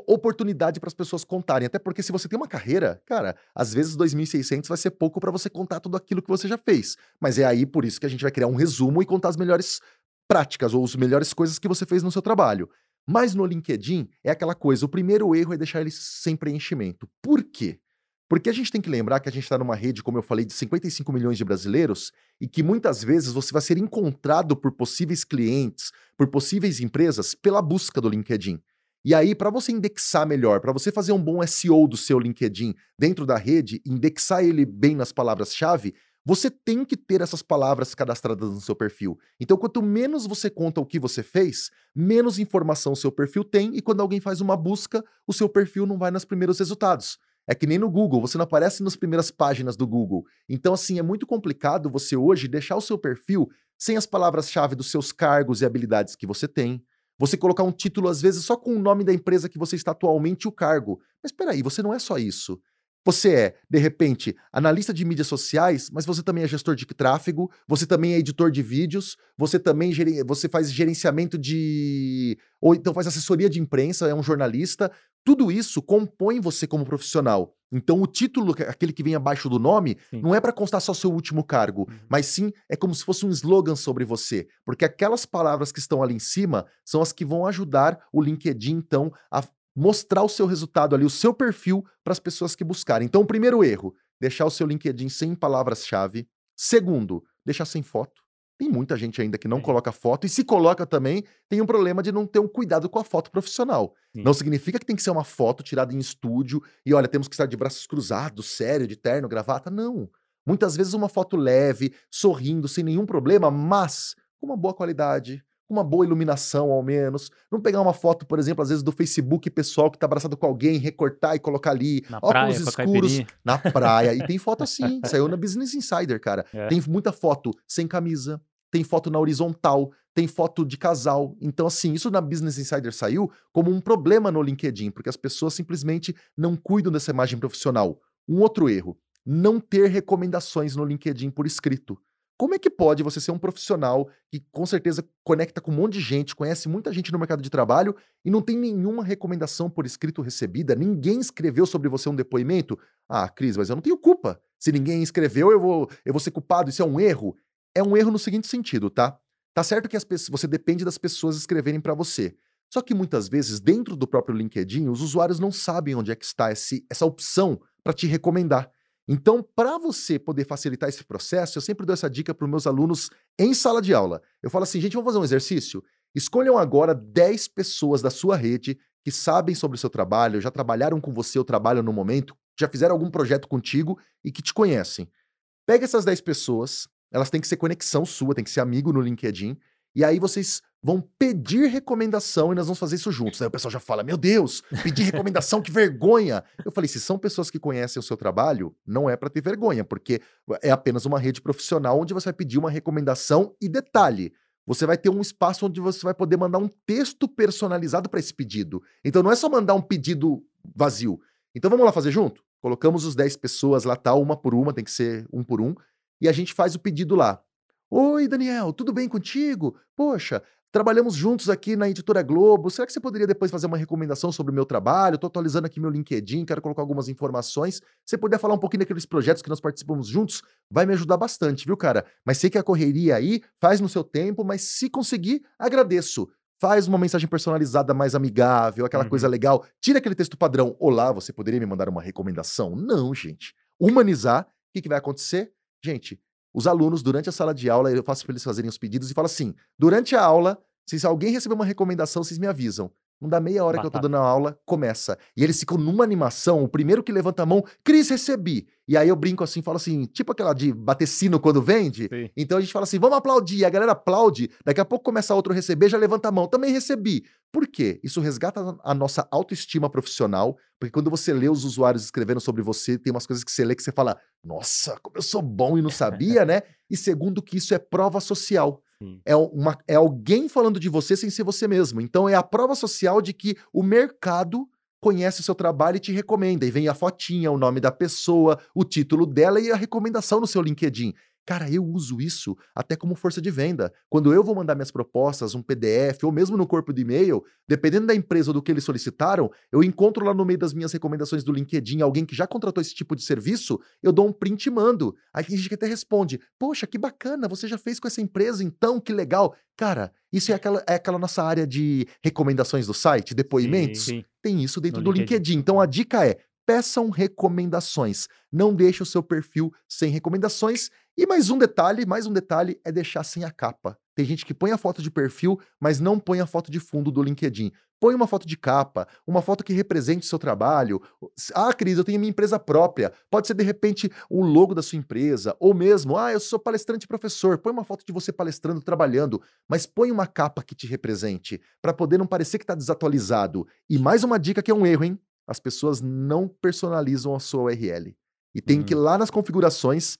oportunidade para as pessoas contarem. Até porque se você tem uma carreira, cara, às vezes 2.600 vai ser pouco para você contar tudo aquilo que você já fez. Mas é aí por isso que a gente vai criar um resumo e contar as melhores práticas ou as melhores coisas que você fez no seu trabalho. Mas no LinkedIn é aquela coisa, o primeiro erro é deixar ele sem preenchimento. Por quê? Porque a gente tem que lembrar que a gente está numa rede, como eu falei, de 55 milhões de brasileiros e que muitas vezes você vai ser encontrado por possíveis clientes, por possíveis empresas, pela busca do LinkedIn. E aí, para você indexar melhor, para você fazer um bom SEO do seu LinkedIn dentro da rede, indexar ele bem nas palavras-chave, você tem que ter essas palavras cadastradas no seu perfil. Então, quanto menos você conta o que você fez, menos informação o seu perfil tem, e quando alguém faz uma busca, o seu perfil não vai nos primeiros resultados. É que nem no Google, você não aparece nas primeiras páginas do Google. Então, assim, é muito complicado você hoje deixar o seu perfil sem as palavras-chave dos seus cargos e habilidades que você tem, você colocar um título, às vezes, só com o nome da empresa que você está atualmente o cargo. Mas espera aí, você não é só isso. Você é, de repente, analista de mídias sociais, mas você também é gestor de tráfego, você também é editor de vídeos, você também você faz gerenciamento de. ou então faz assessoria de imprensa, é um jornalista. Tudo isso compõe você como profissional. Então, o título, aquele que vem abaixo do nome, sim. não é para constar só seu último cargo, uhum. mas sim é como se fosse um slogan sobre você. Porque aquelas palavras que estão ali em cima são as que vão ajudar o LinkedIn, então, a mostrar o seu resultado ali, o seu perfil para as pessoas que buscarem. Então, o primeiro erro, deixar o seu LinkedIn sem palavras-chave. Segundo, deixar sem foto. Tem muita gente ainda que não coloca foto, e se coloca também, tem um problema de não ter um cuidado com a foto profissional. Sim. Não significa que tem que ser uma foto tirada em estúdio e olha, temos que estar de braços cruzados, sério, de terno, gravata. Não. Muitas vezes uma foto leve, sorrindo, sem nenhum problema, mas com uma boa qualidade, uma boa iluminação ao menos. Não pegar uma foto, por exemplo, às vezes do Facebook pessoal que tá abraçado com alguém, recortar e colocar ali, Na óculos praia, escuros na praia. E tem foto [laughs] assim, saiu na Business Insider, cara. É. Tem muita foto sem camisa, tem foto na horizontal, tem foto de casal. Então, assim, isso na Business Insider saiu como um problema no LinkedIn, porque as pessoas simplesmente não cuidam dessa imagem profissional. Um outro erro, não ter recomendações no LinkedIn por escrito. Como é que pode você ser um profissional que com certeza conecta com um monte de gente, conhece muita gente no mercado de trabalho e não tem nenhuma recomendação por escrito recebida? Ninguém escreveu sobre você um depoimento? Ah, Cris, mas eu não tenho culpa. Se ninguém escreveu, eu vou, eu vou ser culpado. Isso é um erro? É um erro no seguinte sentido, tá? Tá certo que as pessoas, você depende das pessoas escreverem para você. Só que muitas vezes, dentro do próprio LinkedIn, os usuários não sabem onde é que está esse, essa opção para te recomendar. Então, para você poder facilitar esse processo, eu sempre dou essa dica para os meus alunos em sala de aula. Eu falo assim, gente, vamos fazer um exercício? Escolham agora 10 pessoas da sua rede que sabem sobre o seu trabalho, já trabalharam com você ou trabalham no momento, já fizeram algum projeto contigo e que te conhecem. Pega essas 10 pessoas, elas têm que ser conexão sua, tem que ser amigo no LinkedIn, e aí vocês vão pedir recomendação e nós vamos fazer isso juntos. Aí o pessoal já fala: Meu Deus, pedir [laughs] recomendação, que vergonha! Eu falei: se são pessoas que conhecem o seu trabalho, não é para ter vergonha, porque é apenas uma rede profissional onde você vai pedir uma recomendação e detalhe. Você vai ter um espaço onde você vai poder mandar um texto personalizado para esse pedido. Então não é só mandar um pedido vazio. Então vamos lá fazer junto? Colocamos os 10 pessoas lá, tal, uma por uma, tem que ser um por um, e a gente faz o pedido lá. Oi, Daniel, tudo bem contigo? Poxa, trabalhamos juntos aqui na Editora Globo. Será que você poderia depois fazer uma recomendação sobre o meu trabalho? Estou atualizando aqui meu LinkedIn, quero colocar algumas informações. Você puder falar um pouquinho daqueles projetos que nós participamos juntos, vai me ajudar bastante, viu, cara? Mas sei que a correria aí faz no seu tempo, mas se conseguir, agradeço. Faz uma mensagem personalizada mais amigável, aquela Uhum. coisa legal. Tira aquele texto padrão. Olá, você poderia me mandar uma recomendação? Não, gente. Humanizar, o que, que vai acontecer? Gente, os alunos, durante a sala de aula, eu faço para eles fazerem os pedidos e falo assim: durante a aula, se alguém receber uma recomendação, vocês me avisam. Não dá meia hora que eu tô Batata. dando aula, começa. E eles ficam numa animação, o primeiro que levanta a mão, Cris, recebi. E aí eu brinco assim, falo assim, tipo aquela de bater sino quando vende. Sim. Então a gente fala assim, vamos aplaudir. A galera aplaude, daqui a pouco começa outro a receber, já levanta a mão. Também recebi. Por quê? Isso resgata a nossa autoestima profissional, porque quando você lê os usuários escrevendo sobre você, tem umas coisas que você lê que você fala, nossa, como eu sou bom e não sabia, né? E segundo que isso é prova social. É, uma, é alguém falando de você sem ser você mesmo. Então é a prova social de que o mercado conhece o seu trabalho e te recomenda. E vem a fotinha, o nome da pessoa, o título dela e a recomendação no seu LinkedIn. Cara, eu uso isso até como força de venda. Quando eu vou mandar minhas propostas, um PDF, ou mesmo no corpo de e-mail, dependendo da empresa ou do que eles solicitaram, eu encontro lá no meio das minhas recomendações do LinkedIn alguém que já contratou esse tipo de serviço, eu dou um print e mando. Aí tem gente que até responde: Poxa, que bacana, você já fez com essa empresa, então, que legal. Cara, isso é aquela, é aquela nossa área de recomendações do site, depoimentos. Sim. Tem isso dentro No do LinkedIn. LinkedIn. Então a dica é: peçam recomendações. Não deixe o seu perfil sem recomendações. E mais um detalhe, mais um detalhe é deixar sem a capa. Tem gente que põe a foto de perfil, mas não põe a foto de fundo do LinkedIn. Põe uma foto de capa, uma foto que represente o seu trabalho. Ah, Cris, eu tenho minha empresa própria. Pode ser, de repente, o logo da sua empresa. Ou mesmo, ah, eu sou palestrante e professor. Põe uma foto de você palestrando, trabalhando. Mas põe uma capa que te represente, para poder não parecer que está desatualizado. E mais uma dica que é um erro, hein? As pessoas não personalizam a sua URL. E tem que ir lá nas configurações,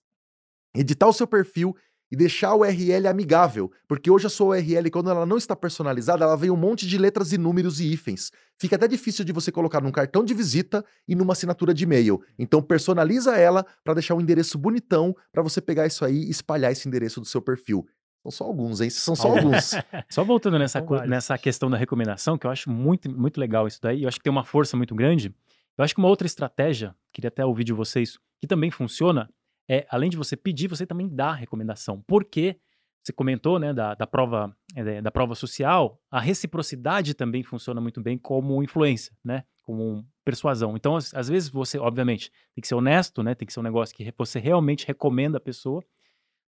editar o seu perfil e deixar a URL amigável, porque hoje a sua URL, quando ela não está personalizada, ela vem um monte de letras e números e hífens. Fica até difícil de você colocar num cartão de visita e numa assinatura de e-mail. Então personaliza ela para deixar um endereço bonitão para você pegar isso aí e espalhar esse endereço do seu perfil. São só alguns, hein? São só alguns. [laughs] Só voltando nessa, co- nessa questão da recomendação, que eu acho muito, muito legal isso daí, eu acho que tem uma força muito grande. Eu acho que uma outra estratégia, queria até ouvir de vocês, que também funciona, é, além de você pedir, você também dá a recomendação. Porque você comentou, né, da, da prova, é, da prova social, a reciprocidade também funciona muito bem como influência, né, como persuasão. Então, às, às vezes você, obviamente, tem que ser honesto, né, tem que ser um negócio que você realmente recomenda a pessoa,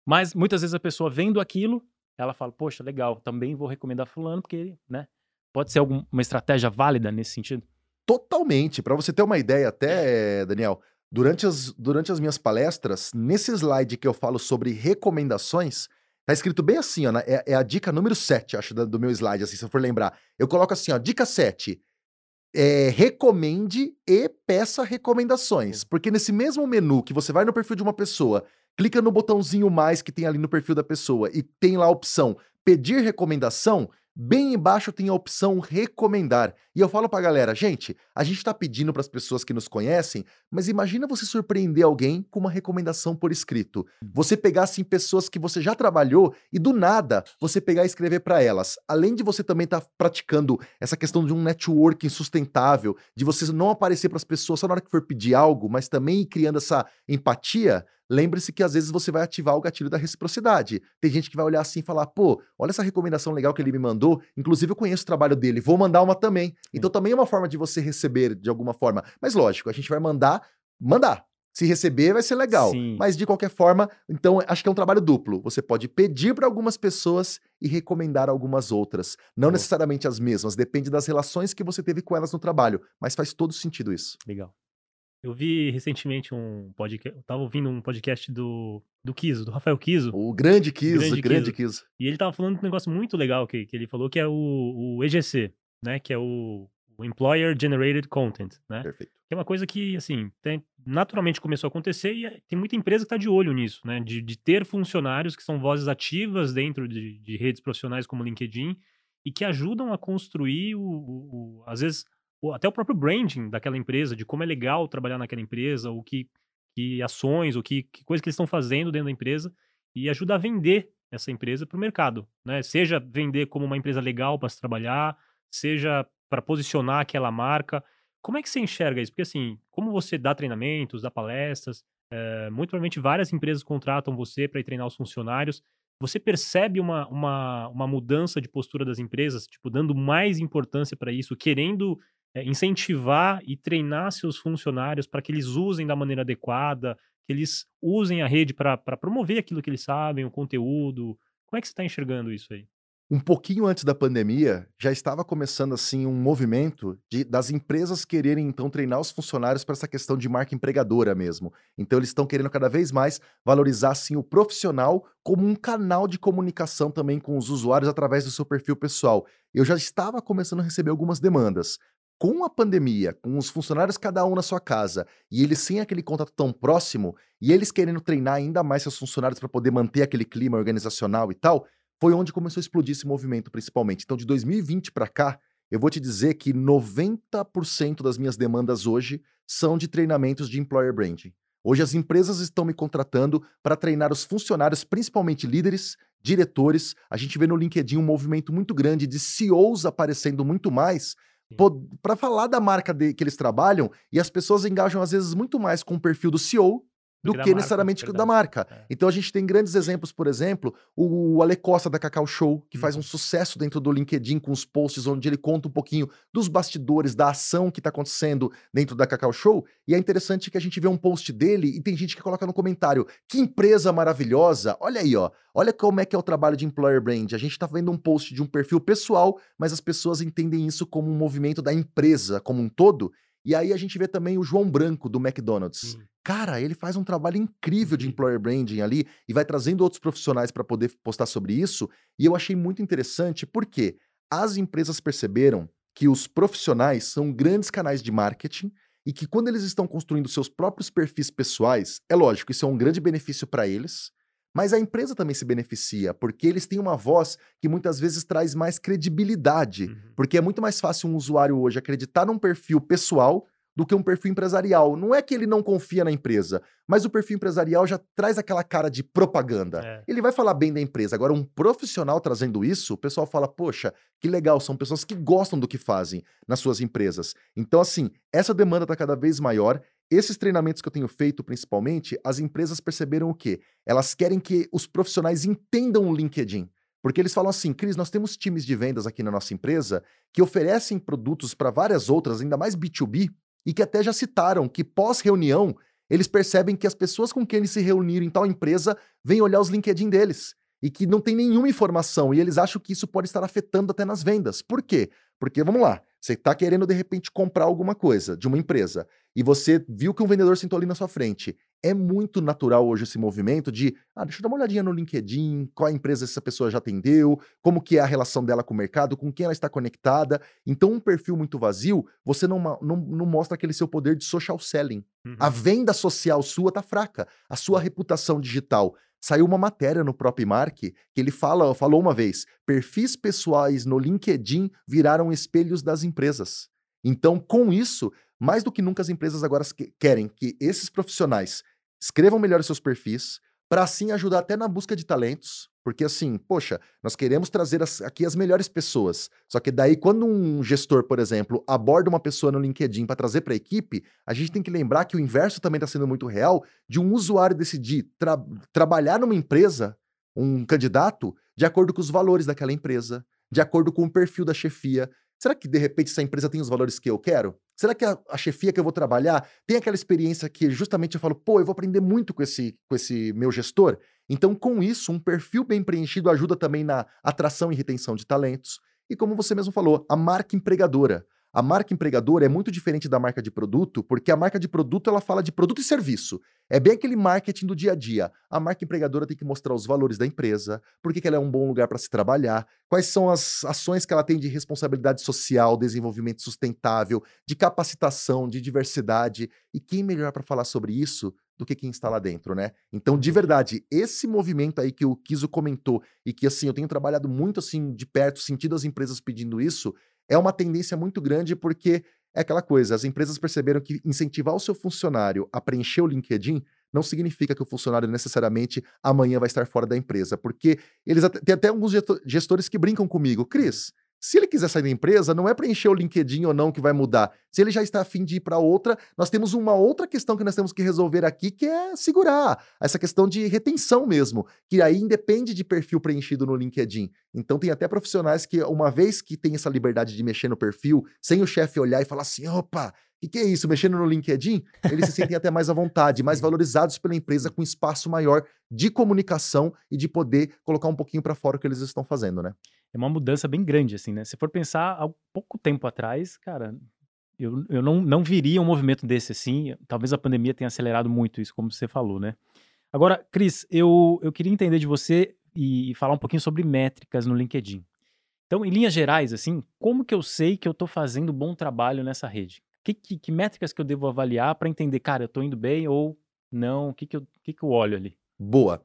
mas muitas vezes a pessoa vendo aquilo, ela fala, poxa, legal, também vou recomendar fulano, porque, né, pode ser alguma uma estratégia válida nesse sentido? Totalmente. Para você ter uma ideia, até, Daniel, durante as, durante as minhas palestras, nesse slide que eu falo sobre recomendações, Tá escrito bem assim, ó. É, é a dica número 7, acho, do meu slide, assim, se eu for lembrar. Eu coloco assim, ó, dica 7. É, recomende e peça recomendações. Porque nesse mesmo menu que você vai no perfil de uma pessoa, clica no botãozinho mais que tem ali no perfil da pessoa e tem lá a opção pedir recomendação, Bem embaixo tem a opção recomendar. E eu falo pra galera, gente, a gente tá pedindo para as pessoas que nos conhecem, mas imagina você surpreender alguém com uma recomendação por escrito. Hum. Você pegar assim pessoas que você já trabalhou e do nada você pegar e escrever para elas. Além de você também estar tá praticando essa questão de um networking sustentável, de você não aparecer para as pessoas só na hora que for pedir algo, mas também criando essa empatia, lembre-se que às vezes você vai ativar o gatilho da reciprocidade. Tem gente que vai olhar assim e falar: pô, olha essa recomendação legal que ele me mandou. Inclusive, eu conheço o trabalho dele, vou mandar uma também. Então, também é uma forma de você receber de alguma forma. Mas lógico, a gente vai mandar, mandar. Se receber, vai ser legal. Sim. Mas de qualquer forma, então acho que é um trabalho duplo. Você pode pedir para algumas pessoas e recomendar algumas outras. Não necessariamente as mesmas, depende das relações que você teve com elas no trabalho. Mas faz todo sentido isso. Legal. Eu vi recentemente um podcast, eu tava ouvindo um podcast do, do Kiso, do Rafael Kiso. O grande Kiso, grande, grande Kiso. E ele tava falando de um negócio muito legal que, que ele falou, que é o, o EGC, né? Que é o Employer Generated Content, né? Perfeito. Que é uma coisa que, assim, tem, naturalmente começou a acontecer e é, tem muita empresa que está de olho nisso, né? De, de ter funcionários que são vozes ativas dentro de, de redes profissionais como LinkedIn e que ajudam a construir, o, o, o às vezes, até o próprio branding daquela empresa, de como é legal trabalhar naquela empresa, o que, que ações, o que, que coisa que eles estão fazendo dentro da empresa e ajuda a vender essa empresa para o mercado, né? Seja vender como uma empresa legal para se trabalhar, seja para posicionar aquela marca. Como é que você enxerga isso? Porque assim, como você dá treinamentos, dá palestras, é, muito provavelmente várias empresas contratam você para treinar os funcionários. Você percebe uma, uma, uma mudança de postura das empresas, tipo, dando mais importância para isso, querendo é, incentivar e treinar seus funcionários para que eles usem da maneira adequada, que eles usem a rede para promover aquilo que eles sabem, o conteúdo. Como é que você está enxergando isso aí? Um pouquinho antes da pandemia, já estava começando assim um movimento de, das empresas quererem então treinar os funcionários para essa questão de marca empregadora mesmo. Então eles estão querendo cada vez mais valorizar assim o profissional como um canal de comunicação também com os usuários através do seu perfil pessoal. Eu já estava começando a receber algumas demandas com a pandemia, com os funcionários cada um na sua casa, e eles sem aquele contato tão próximo, e eles querendo treinar ainda mais seus funcionários para poder manter aquele clima organizacional e tal, foi onde começou a explodir esse movimento, principalmente. Então, de 2020 para cá, eu vou te dizer que 90% das minhas demandas hoje são de treinamentos de employer branding. Hoje as empresas estão me contratando para treinar os funcionários, principalmente líderes, diretores. A gente vê no LinkedIn um movimento muito grande de CEOs aparecendo muito mais para falar da marca de, que eles trabalham, e as pessoas engajam às vezes muito mais com o perfil do CEO do que, que necessariamente marca, da marca. É. Então a gente tem grandes exemplos, por exemplo, o Ale Costa da Cacau Show, que uhum. faz um uhum. sucesso dentro do LinkedIn com os posts onde ele conta um pouquinho dos bastidores, da ação que está acontecendo dentro da Cacau Show. E é interessante que a gente vê um post dele e tem gente que coloca no comentário: que empresa maravilhosa! Olha aí, ó. Olha como é que é o trabalho de employer brand. A gente está vendo um post de um perfil pessoal, mas as pessoas entendem isso como um movimento da empresa como um todo. E aí a gente vê também o João Branco do McDonald's. Hum. Cara, ele faz um trabalho incrível de uhum. employer branding ali e vai trazendo outros profissionais para poder postar sobre isso. E eu achei muito interessante porque as empresas perceberam que os profissionais são grandes canais de marketing e que quando eles estão construindo seus próprios perfis pessoais, é lógico, isso é um grande benefício para eles, mas a empresa também se beneficia, porque eles têm uma voz que muitas vezes traz mais credibilidade. Uhum. Porque é muito mais fácil um usuário hoje acreditar num perfil pessoal do que um perfil empresarial. Não é que ele não confia na empresa, mas o perfil empresarial já traz aquela cara de propaganda. É. Ele vai falar bem da empresa. Agora, um profissional trazendo isso, o pessoal fala: poxa, que legal, são pessoas que gostam do que fazem nas suas empresas. Então, assim, essa demanda está cada vez maior. Esses treinamentos que eu tenho feito, principalmente, as empresas perceberam o quê? Elas querem que os profissionais entendam o LinkedIn. Porque eles falam assim, Cris, nós temos times de vendas aqui na nossa empresa que oferecem produtos para várias outras, ainda mais B2B, e que até já citaram que pós-reunião eles percebem que as pessoas com quem eles se reuniram em tal empresa vêm olhar os LinkedIn deles e que não tem nenhuma informação e eles acham que isso pode estar afetando até nas vendas. Por quê? Porque, vamos lá, você está querendo de repente comprar alguma coisa de uma empresa e você viu que um vendedor sentou ali na sua frente. é muito natural hoje esse movimento de, ah, deixa eu dar uma olhadinha no LinkedIn, qual a empresa essa pessoa já atendeu, como que é a relação dela com o mercado, com quem ela está conectada. Então, um perfil muito vazio, você não, não, não mostra aquele seu poder de social selling. Uhum. A venda social sua tá fraca, a sua reputação digital. Saiu uma matéria no próprio Mark que ele fala, falou uma vez: perfis pessoais no LinkedIn viraram espelhos das empresas. Então, com isso, mais do que nunca as empresas agora querem que esses profissionais escrevam melhor seus perfis, para assim ajudar até na busca de talentos, porque assim, poxa, nós queremos trazer as, aqui as melhores pessoas. Só que daí, quando um gestor, por exemplo, aborda uma pessoa no LinkedIn para trazer para a equipe, a gente tem que lembrar que o inverso também está sendo muito real de um usuário decidir tra trabalhar numa empresa, um candidato, de acordo com os valores daquela empresa, de acordo com o perfil da chefia, Será que de repente essa empresa tem os valores que eu quero? Será que a, a, chefia que eu vou trabalhar tem aquela experiência que justamente eu falo, pô, eu vou aprender muito com esse, com esse meu gestor? Então, com isso, um perfil bem preenchido ajuda também na atração e retenção de talentos. E como você mesmo falou, a marca empregadora. A marca empregadora é muito diferente da marca de produto, porque a marca de produto ela fala de produto e serviço. É bem aquele marketing do dia a dia. A marca empregadora tem que mostrar os valores da empresa, por que ela é um bom lugar para se trabalhar, quais são as ações que ela tem de responsabilidade social, desenvolvimento sustentável, de capacitação, de diversidade. E quem melhor para falar sobre isso do que quem está lá dentro, né? Então, de verdade, esse movimento aí que o Kiso comentou e que assim eu tenho trabalhado muito assim de perto, sentido as empresas pedindo isso, é uma tendência muito grande porque é aquela coisa, as empresas perceberam que incentivar o seu funcionário a preencher o LinkedIn não significa que o funcionário necessariamente amanhã vai estar fora da empresa, porque eles tem até alguns gestores que brincam comigo, Cris, se ele quiser sair da empresa, não é preencher o LinkedIn ou não que vai mudar. Se ele já está afim de ir para outra, nós temos uma outra questão que nós temos que resolver aqui, que é segurar essa questão de retenção mesmo, que aí independe de perfil preenchido no LinkedIn. Então tem até profissionais que, uma vez que tem essa liberdade de mexer no perfil, sem o chefe olhar e falar assim, opa, o que, que, é isso? Mexendo no LinkedIn, eles se sentem até mais à vontade, mais valorizados pela empresa, com espaço maior de comunicação e de poder colocar um pouquinho para fora o que eles estão fazendo, né? É uma mudança bem grande, assim, né? Se for pensar, há pouco tempo atrás, cara, eu, eu não, não viria um movimento desse assim. Talvez a pandemia tenha acelerado muito isso, como você falou, né? Agora, Cris, eu, eu queria entender de você e, e falar um pouquinho sobre métricas no LinkedIn. Então, em linhas gerais, assim, como que eu sei que eu estou fazendo bom trabalho nessa rede? Que, que, que métricas que eu devo avaliar para entender, cara, eu estou indo bem ou não? O que, que, eu, que, que eu olho ali? Boa.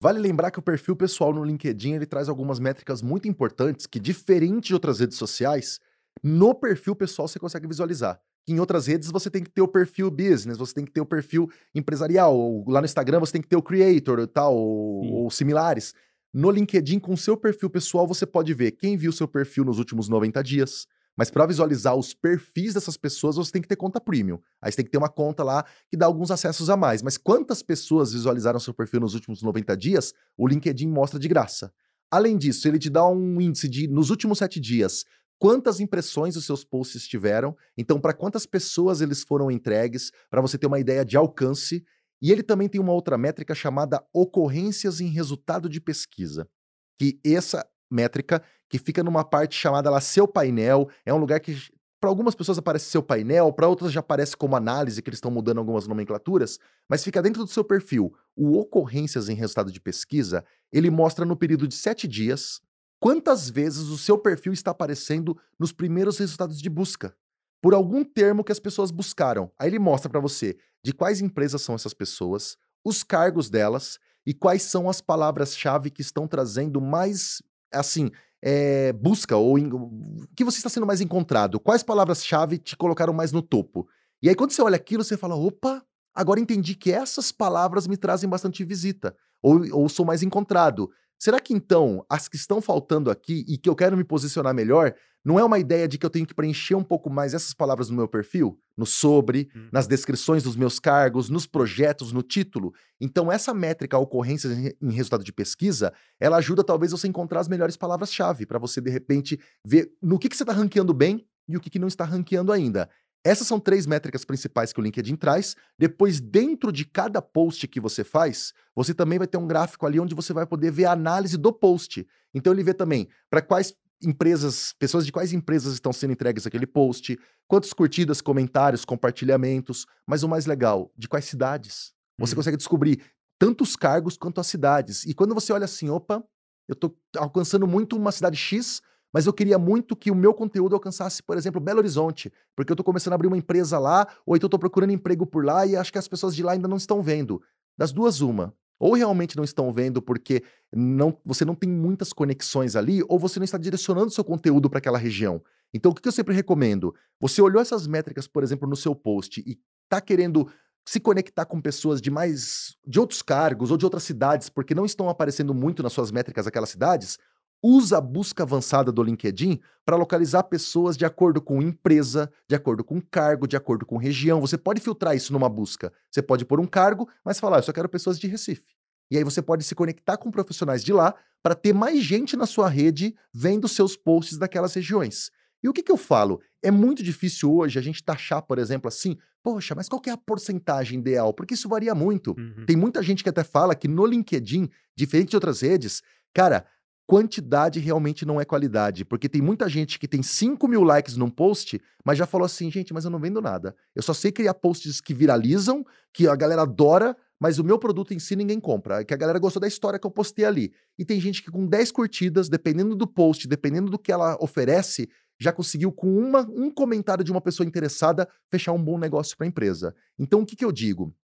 Vale lembrar que o perfil pessoal no LinkedIn ele traz algumas métricas muito importantes que, diferente de outras redes sociais, no perfil pessoal você consegue visualizar. Em outras redes você tem que ter o perfil business, você tem que ter o perfil empresarial, ou lá no Instagram você tem que ter o creator tal, ou, ou similares. No LinkedIn, com o seu perfil pessoal, você pode ver quem viu seu perfil nos últimos 90 dias, mas para visualizar os perfis dessas pessoas, você tem que ter conta premium. Aí você tem que ter uma conta lá que dá alguns acessos a mais. Mas quantas pessoas visualizaram seu perfil nos últimos 90 dias, o LinkedIn mostra de graça. Além disso, ele te dá um índice de, nos últimos sete dias, quantas impressões os seus posts tiveram, então para quantas pessoas eles foram entregues, para você ter uma ideia de alcance. E ele também tem uma outra métrica chamada ocorrências em resultado de pesquisa, que essa métrica que fica numa parte chamada lá seu painel. É um lugar que para algumas pessoas aparece seu painel, para outras já aparece como análise, que eles estão mudando algumas nomenclaturas, mas fica dentro do seu perfil. O ocorrências em resultado de pesquisa, ele mostra no período de sete dias quantas vezes o seu perfil está aparecendo nos primeiros resultados de busca. Por algum termo que as pessoas buscaram. Aí ele mostra para você de quais empresas são essas pessoas, os cargos delas e quais são as palavras-chave que estão trazendo mais assim, é, busca ou o que você está sendo mais encontrado? Quais palavras-chave te colocaram mais no topo? E aí, quando você olha aquilo, você fala: opa, agora entendi que essas palavras me trazem bastante visita, ou, ou sou mais encontrado. Será que então as que estão faltando aqui e que eu quero me posicionar melhor, não é uma ideia de que eu tenho que preencher um pouco mais essas palavras no meu perfil? No sobre, hum. nas descrições dos meus cargos, nos projetos, no título? Então, essa métrica, ocorrências em resultado de pesquisa, ela ajuda talvez você encontrar as melhores palavras-chave para você, de repente, ver no que, que você está ranqueando bem e o que, que não está ranqueando ainda. Essas são três métricas principais que o LinkedIn traz. Depois, dentro de cada post que você faz, você também vai ter um gráfico ali onde você vai poder ver a análise do post. Então, ele vê também para quais empresas, pessoas de quais empresas estão sendo entregues aquele post, quantas curtidas, comentários, compartilhamentos, mas o mais legal, de quais cidades. Você Uhum. consegue descobrir tanto os cargos quanto as cidades. E quando você olha assim, opa, eu tô alcançando muito uma cidade X, mas eu queria muito que o meu conteúdo alcançasse, por exemplo, Belo Horizonte, porque eu tô começando a abrir uma empresa lá, ou então tô procurando emprego por lá e acho que as pessoas de lá ainda não estão vendo. Das duas, uma. Ou realmente não estão vendo porque não, você não tem muitas conexões ali, ou você não está direcionando seu conteúdo para aquela região. Então, o que eu sempre recomendo? Você olhou essas métricas, por exemplo, no seu post e tá querendo se conectar com pessoas de mais de outros cargos ou de outras cidades, porque não estão aparecendo muito nas suas métricas aquelas cidades, usa a busca avançada do LinkedIn para localizar pessoas de acordo com empresa, de acordo com cargo, de acordo com região. Você pode filtrar isso numa busca. Você pode pôr um cargo, mas falar, "Ah, eu só quero pessoas de Recife. E aí você pode se conectar com profissionais de lá para ter mais gente na sua rede vendo seus posts daquelas regiões. E o que, que eu falo? É muito difícil hoje a gente taxar, por exemplo, assim, poxa, mas qual que é a porcentagem ideal? Porque isso varia muito. Uhum. Tem muita gente que até fala que no LinkedIn, diferente de outras redes, cara, quantidade realmente não é qualidade. Porque tem muita gente que tem 5 mil likes num post, mas já falou assim, gente, mas eu não vendo nada. Eu só sei criar posts que viralizam, que a galera adora, mas o meu produto em si ninguém compra. Que a galera gostou da história que eu postei ali. E tem gente que com 10 curtidas, dependendo do post, dependendo do que ela oferece, já conseguiu, com uma, um comentário de uma pessoa interessada, fechar um bom negócio para a empresa. Então, o que, que eu digo?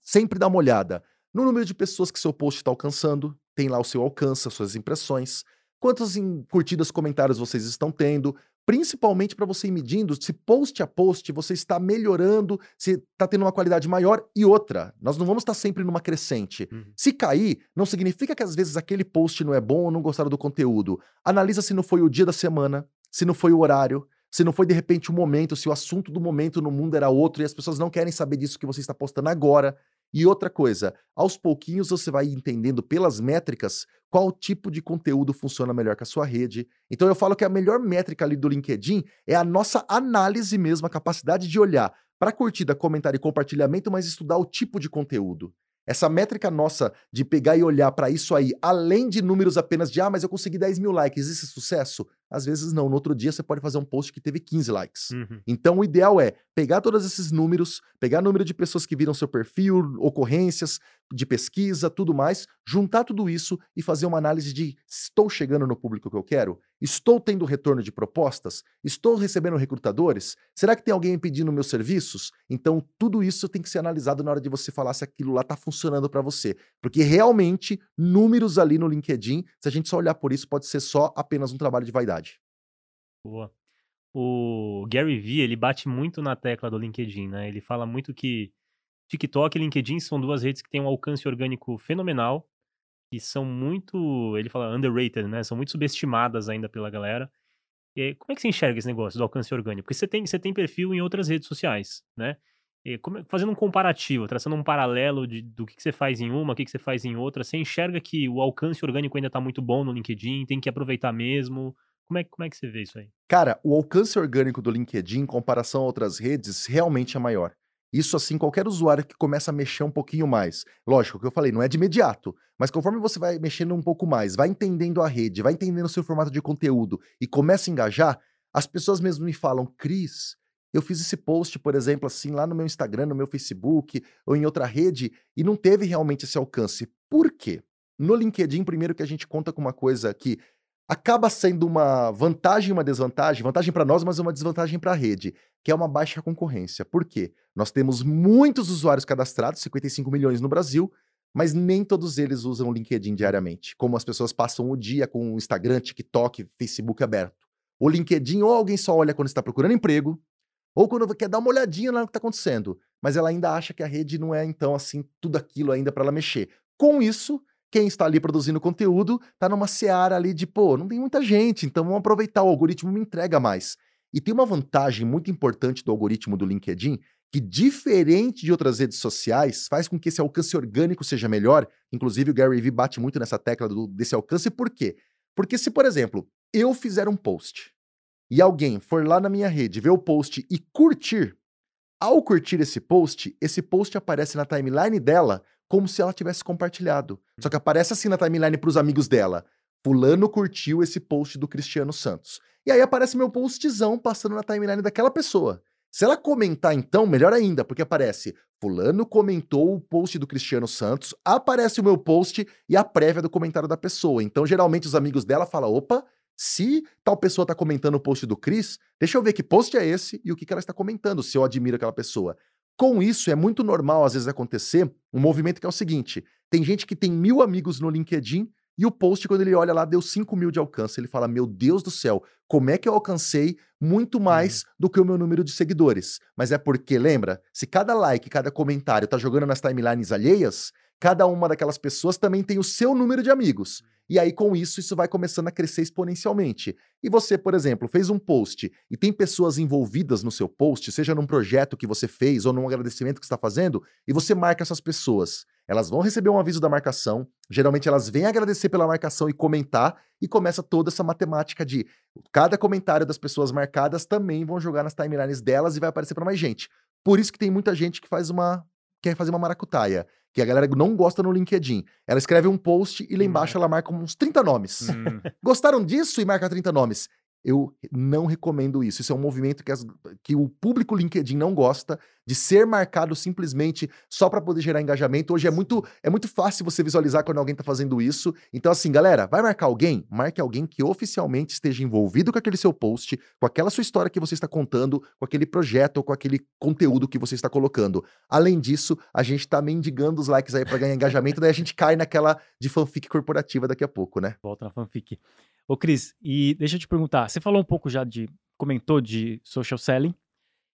Sempre dá uma olhada no número de pessoas que seu post está alcançando, tem lá o seu alcance, as suas impressões, quantas curtidas, comentários vocês estão tendo, principalmente para você ir medindo se post a post você está melhorando, se está tendo uma qualidade maior. E outra, nós não vamos estar sempre numa crescente. Uhum. Se cair, não significa que às vezes aquele post não é bom ou não gostaram do conteúdo. Analisa se não foi o dia da semana, se não foi o horário, se não foi de repente o momento, se o assunto do momento no mundo era outro e as pessoas não querem saber disso que você está postando agora. E outra coisa, aos pouquinhos você vai entendendo pelas métricas qual tipo de conteúdo funciona melhor com a sua rede. Então eu falo que a melhor métrica ali do LinkedIn é a nossa análise mesmo, a capacidade de olhar para curtida, comentário e compartilhamento, mas estudar o tipo de conteúdo. Essa métrica nossa de pegar e olhar para isso aí, além de números apenas de, ah, mas eu consegui 10 mil likes, isso é sucesso? Às vezes não. No outro dia você pode fazer um post que teve 15 likes. Uhum. Então, o ideal é pegar todos esses números, pegar o número de pessoas que viram seu perfil, ocorrências de pesquisa, tudo mais, juntar tudo isso e fazer uma análise de estou chegando no público que eu quero? Estou tendo retorno de propostas? Estou recebendo recrutadores? Será que tem alguém pedindo meus serviços? Então, tudo isso tem que ser analisado na hora de você falar se aquilo lá está funcionando para você. Porque realmente, números ali no LinkedIn, se a gente só olhar por isso, pode ser só apenas um trabalho de vaidade. Boa. O Gary Vee, ele bate muito na tecla do LinkedIn, né? Ele fala muito que TikTok e LinkedIn são duas redes que têm um alcance orgânico fenomenal e são muito, ele fala underrated, né? São muito subestimadas ainda pela galera. E como é que você enxerga esse negócio do alcance orgânico? Porque você tem, você tem perfil em outras redes sociais, né? E como é- fazendo um comparativo, traçando um paralelo de- do que, que você faz em uma, o que, que você faz em outra, você enxerga que o alcance orgânico ainda está muito bom no LinkedIn, tem que aproveitar mesmo. Como é, como é que você vê isso aí? Cara, o alcance orgânico do LinkedIn em comparação a outras redes realmente é maior. Isso assim, qualquer usuário que começa a mexer um pouquinho mais. Lógico, o que eu falei, não é de imediato, mas conforme você vai mexendo um pouco mais, vai entendendo a rede, vai entendendo o seu formato de conteúdo e começa a engajar, as pessoas mesmo me falam, Cris, eu fiz esse post, por exemplo, assim, lá no meu Instagram, no meu Facebook ou em outra rede e não teve realmente esse alcance. Por quê? No LinkedIn, primeiro que a gente conta com uma coisa que acaba sendo uma vantagem e uma desvantagem, vantagem para nós, mas uma desvantagem para a rede, que é uma baixa concorrência. Por quê? Nós temos muitos usuários cadastrados, 55 milhões no Brasil, mas nem todos eles usam o LinkedIn diariamente, como as pessoas passam o dia com o Instagram, TikTok, Facebook aberto. O LinkedIn ou alguém só olha quando está procurando emprego, ou quando quer dar uma olhadinha lá no que está acontecendo, mas ela ainda acha que a rede não é então assim tudo aquilo ainda para ela mexer. Com isso, quem está ali produzindo conteúdo está numa seara ali de, pô, não tem muita gente, então vamos aproveitar, o algoritmo me entrega mais. E tem uma vantagem muito importante do algoritmo do LinkedIn, que diferente de outras redes sociais, faz com que esse alcance orgânico seja melhor. Inclusive, o Gary Vee bate muito nessa tecla do- desse alcance, por quê? Porque se, por exemplo, eu fizer um post e alguém for lá na minha rede, ver o post e curtir, ao curtir esse post, esse post aparece na timeline dela como se ela tivesse compartilhado. Só que aparece assim na timeline para os amigos dela. Fulano curtiu esse post do Cristiano Santos. E aí aparece meu postzão passando na timeline daquela pessoa. Se ela comentar, então, melhor ainda, porque aparece Fulano comentou o post do Cristiano Santos, aparece o meu post e a prévia do comentário da pessoa. Então, geralmente, os amigos dela falam: opa, se tal pessoa está comentando o post do Cris, deixa eu ver que post é esse e o que, que ela está comentando, se eu admiro aquela pessoa. Com isso, é muito normal, às vezes, acontecer um movimento que é o seguinte: tem gente que tem mil amigos no LinkedIn e o post, quando ele olha lá, deu 5 mil de alcance. Ele fala: Meu Deus do céu, como é que eu alcancei muito mais do que o meu número de seguidores? Mas é porque, lembra, se cada like, cada comentário tá jogando nas timelines alheias, cada uma daquelas pessoas também tem o seu número de amigos. E aí, com isso, isso vai começando a crescer exponencialmente. E você, por exemplo, fez um post e tem pessoas envolvidas no seu post, seja num projeto que você fez ou num agradecimento que está fazendo, e você marca essas pessoas. Elas vão receber um aviso da marcação, geralmente elas vêm agradecer pela marcação e comentar, e começa toda essa matemática de cada comentário das pessoas marcadas também vão jogar nas timelines delas e vai aparecer para mais gente. Por isso que tem muita gente que faz uma quer fazer uma maracutaia, que a galera não gosta no LinkedIn. Ela escreve um post e lá embaixo ela marca uns 30 nomes. Hum. [laughs] Gostaram disso e marca 30 nomes? Eu não recomendo isso. Isso é um movimento que, as, que o público LinkedIn não gosta de ser marcado simplesmente só para poder gerar engajamento. Hoje é muito, é muito fácil você visualizar quando alguém está fazendo isso. Então, assim, galera, vai marcar alguém? Marque alguém que oficialmente esteja envolvido com aquele seu post, com aquela sua história que você está contando, com aquele projeto ou com aquele conteúdo que você está colocando. Além disso, a gente está mendigando os likes aí para ganhar engajamento, daí a gente cai naquela de fanfic corporativa daqui a pouco, né? Volta na fanfic. Ô, Cris, e deixa eu te perguntar, você falou um pouco já de, comentou de social selling.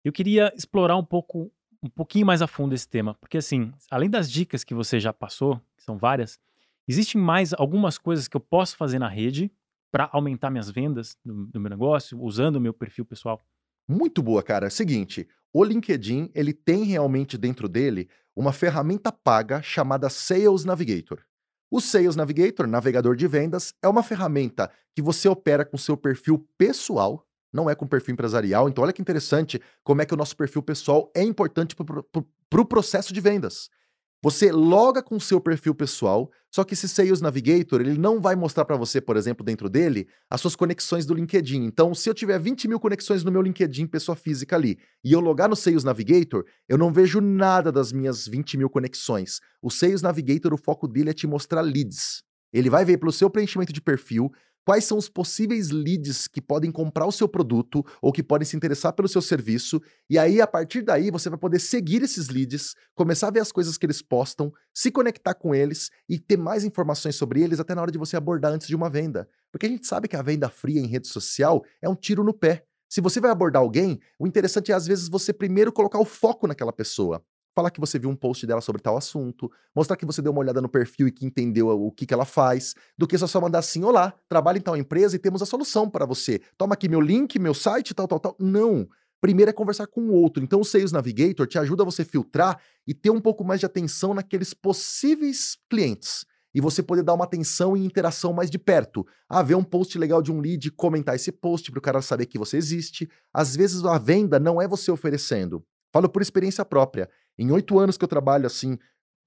Eu queria explorar um pouco, um pouquinho mais a fundo esse tema, porque assim, além das dicas que você já passou, que são várias, existem mais algumas coisas que eu posso fazer na rede para aumentar minhas vendas do, do meu negócio, usando o meu perfil pessoal? Muito boa, cara. Seguinte, o LinkedIn, ele tem realmente dentro dele uma ferramenta paga chamada Sales Navigator. O Sales Navigator, navegador de vendas, é uma ferramenta que você opera com seu perfil pessoal, não é com perfil empresarial. Então, olha que interessante como é que o nosso perfil pessoal é importante para o pro processo de vendas. Você loga com o seu perfil pessoal, só que esse Sales Navigator, ele não vai mostrar para você, por exemplo, dentro dele, as suas conexões do LinkedIn. Então, se eu tiver 20 mil conexões no meu LinkedIn, pessoa física ali, e eu logar no Sales Navigator, eu não vejo nada das minhas 20 mil conexões. O Sales Navigator, o foco dele é te mostrar leads. Ele vai ver pelo seu preenchimento de perfil, quais são os possíveis leads que podem comprar o seu produto ou que podem se interessar pelo seu serviço. E aí, a partir daí, você vai poder seguir esses leads, começar a ver as coisas que eles postam, se conectar com eles e ter mais informações sobre eles até na hora de você abordar antes de uma venda. Porque a gente sabe que a venda fria em rede social é um tiro no pé. Se você vai abordar alguém, o interessante é às vezes você primeiro colocar o foco naquela pessoa falar que você viu um post dela sobre tal assunto, mostrar que você deu uma olhada no perfil e que entendeu o que, que ela faz, do que só mandar assim: olá, trabalho em tal empresa e temos a solução para você. Toma aqui meu link, meu site, tal, tal, tal. Não. Primeiro é conversar com o outro. Então, o Sales Navigator te ajuda a você filtrar e ter um pouco mais de atenção naqueles possíveis clientes. E você poder dar uma atenção e interação mais de perto. Ah, ver um post legal de um lead, comentar esse post para o cara saber que você existe. Às vezes a venda não é você oferecendo. Falo por experiência própria. Em oito anos que eu trabalho assim,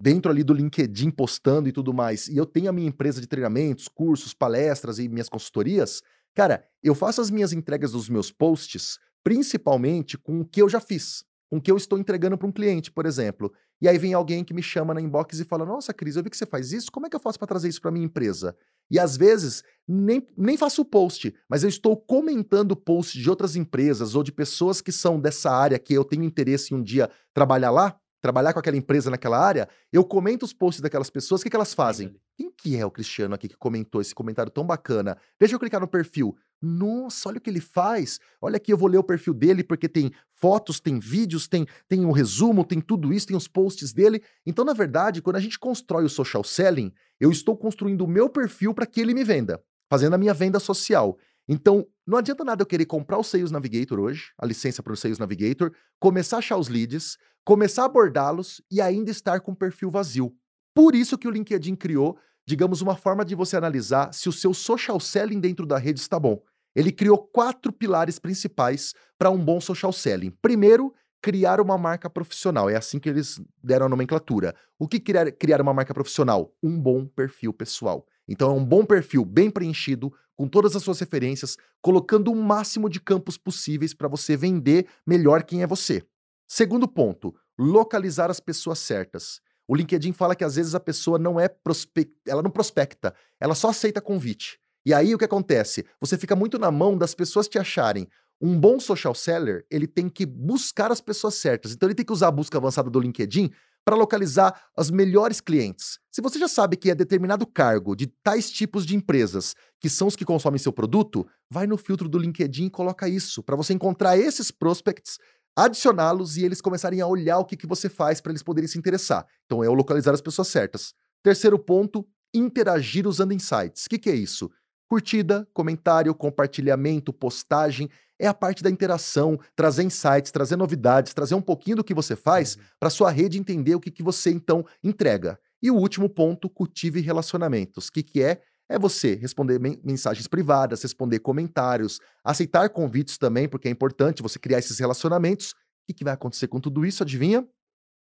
dentro ali do LinkedIn, postando e tudo mais, e eu tenho a minha empresa de treinamentos, cursos, palestras e minhas consultorias, cara, eu faço as minhas entregas dos meus posts principalmente com o que eu já fiz, com o que eu estou entregando para um cliente, por exemplo. E aí vem alguém que me chama na inbox e fala: Nossa, Cris, eu vi que você faz isso, como é que eu faço para trazer isso para minha empresa? E às vezes nem, nem faço o post, mas eu estou comentando posts de outras empresas ou de pessoas que são dessa área que eu tenho interesse em um dia trabalhar lá, trabalhar com aquela empresa naquela área, eu comento os posts daquelas pessoas, o que, que elas fazem? Que é o Cristiano aqui que comentou esse comentário tão bacana? Deixa eu clicar no perfil. Nossa, olha o que ele faz. Olha aqui, eu vou ler o perfil dele porque tem fotos, tem vídeos, tem, tem um resumo, tem tudo isso, tem os posts dele. Então, na verdade, quando a gente constrói o social selling, eu estou construindo o meu perfil para que ele me venda, fazendo a minha venda social. Então, não adianta nada eu querer comprar o Sales Navigator hoje, a licença para o Sales Navigator, começar a achar os leads, começar a abordá-los e ainda estar com o perfil vazio. Por isso que o LinkedIn criou digamos, uma forma de você analisar se o seu social selling dentro da rede está bom. Ele criou quatro pilares principais para um bom social selling. Primeiro, criar uma marca profissional. É assim que eles deram a nomenclatura. O que criar, criar uma marca profissional? Um bom perfil pessoal. Então, é um bom perfil bem preenchido, com todas as suas referências, colocando o máximo de campos possíveis para você vender melhor quem é você. Segundo ponto, localizar as pessoas certas. O LinkedIn fala que às vezes a pessoa não é prospect... ela não prospecta, ela só aceita convite. E aí o que acontece? Você fica muito na mão das pessoas te acharem. Um bom social seller, ele tem que buscar as pessoas certas. Então ele tem que usar a busca avançada do LinkedIn para localizar os melhores clientes. Se você já sabe que é determinado cargo de tais tipos de empresas que são os que consomem seu produto, vai no filtro do LinkedIn e coloca isso para você encontrar esses prospects, adicioná-los e eles começarem a olhar o que, que você faz para eles poderem se interessar. Então é o localizar as pessoas certas. Terceiro ponto, interagir usando insights. O que, que é isso? Curtida, comentário, compartilhamento, postagem é a parte da interação, trazer insights, trazer novidades, trazer um pouquinho do que você faz uhum. para sua rede entender o que, que você então entrega. E o último ponto, cultive relacionamentos. O que, que é? É você responder mensagens privadas, responder comentários, aceitar convites também, porque é importante você criar esses relacionamentos. O que, que vai acontecer com tudo isso? Adivinha?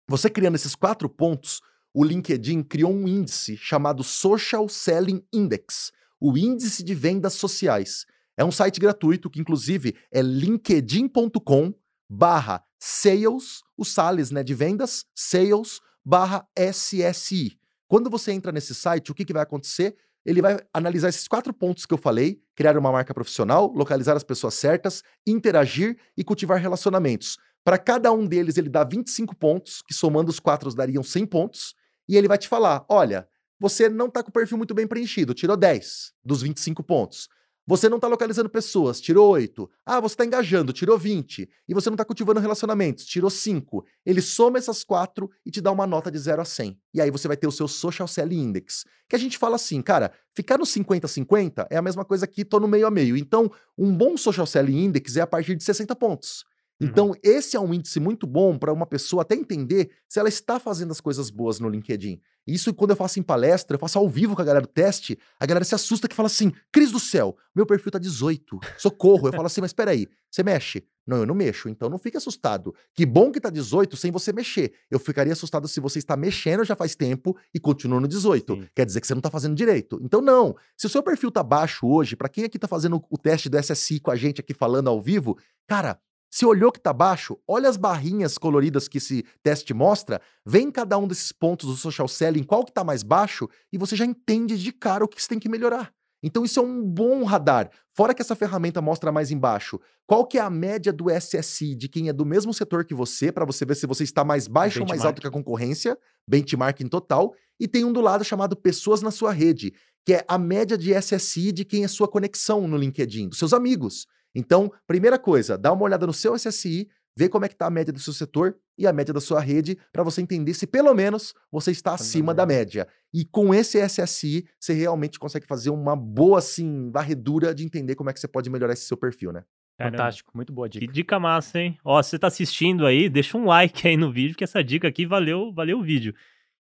Você criando esses quatro pontos, o LinkedIn criou um índice chamado Social Selling Index, o índice de vendas sociais. É um site gratuito que, inclusive, é linkedin.com barra sales, o sales né, de vendas, sales barra SSI. Quando você entra nesse site, o que, que vai acontecer? Ele vai analisar esses quatro pontos que eu falei: criar uma marca profissional, localizar as pessoas certas, interagir e cultivar relacionamentos. Para cada um deles, ele dá 25 pontos, que somando os quatro dariam 100 pontos, e ele vai te falar: olha, você não está com o perfil muito bem preenchido, tirou 10 dos 25 pontos. Você não está localizando pessoas, tirou 8. Ah, você está engajando, tirou 20. E você não está cultivando relacionamentos, tirou 5. Ele soma essas quatro e te dá uma nota de 0 a 100. E aí você vai ter o seu Social Selling Index. Que a gente fala assim, cara, ficar no 50-50 é a mesma coisa que tô no meio a meio. Então, um bom Social Selling Index é a partir de 60 pontos. Uhum. Então, uhum. esse é um índice muito bom para uma pessoa até entender se ela está fazendo as coisas boas no LinkedIn. Isso quando eu faço em palestra, eu faço ao vivo com a galera do teste, a galera se assusta que fala assim: Cris do céu, meu perfil tá 18, socorro. Eu falo assim, mas peraí, você mexe? Não, eu não mexo, então não fique assustado. Que bom que tá 18 sem você mexer. Eu ficaria assustado se você está mexendo já faz tempo e continua no 18. Sim. Quer dizer que você não tá fazendo direito. Então, não. Se o seu perfil tá baixo hoje, para quem aqui tá fazendo o teste do SSI com a gente aqui falando ao vivo, cara, se olhou que está baixo, olha as barrinhas coloridas que esse teste mostra, vem cada um desses pontos do social selling, qual que está mais baixo, e você já entende de cara o que você tem que melhorar. Então isso é um bom radar. Fora que essa ferramenta mostra mais embaixo, qual que é a média do SSI de quem é do mesmo setor que você, para você ver se você está mais baixo ou mais alto que a concorrência, benchmarking total, e tem um do lado chamado pessoas na sua rede, que é a média de SSI de quem é sua conexão no LinkedIn, dos seus amigos. Então, primeira coisa, dá uma olhada no seu SSI, vê como é que está a média do seu setor e a média da sua rede, para você entender se pelo menos você está acima da média. E com esse SSI, você realmente consegue fazer uma boa, assim, varredura de entender como é que você pode melhorar esse seu perfil, né? Caramba. Fantástico, muito boa dica. Que dica massa, hein? Ó, se você tá assistindo aí, deixa um like aí no vídeo, que essa dica aqui valeu, valeu o vídeo.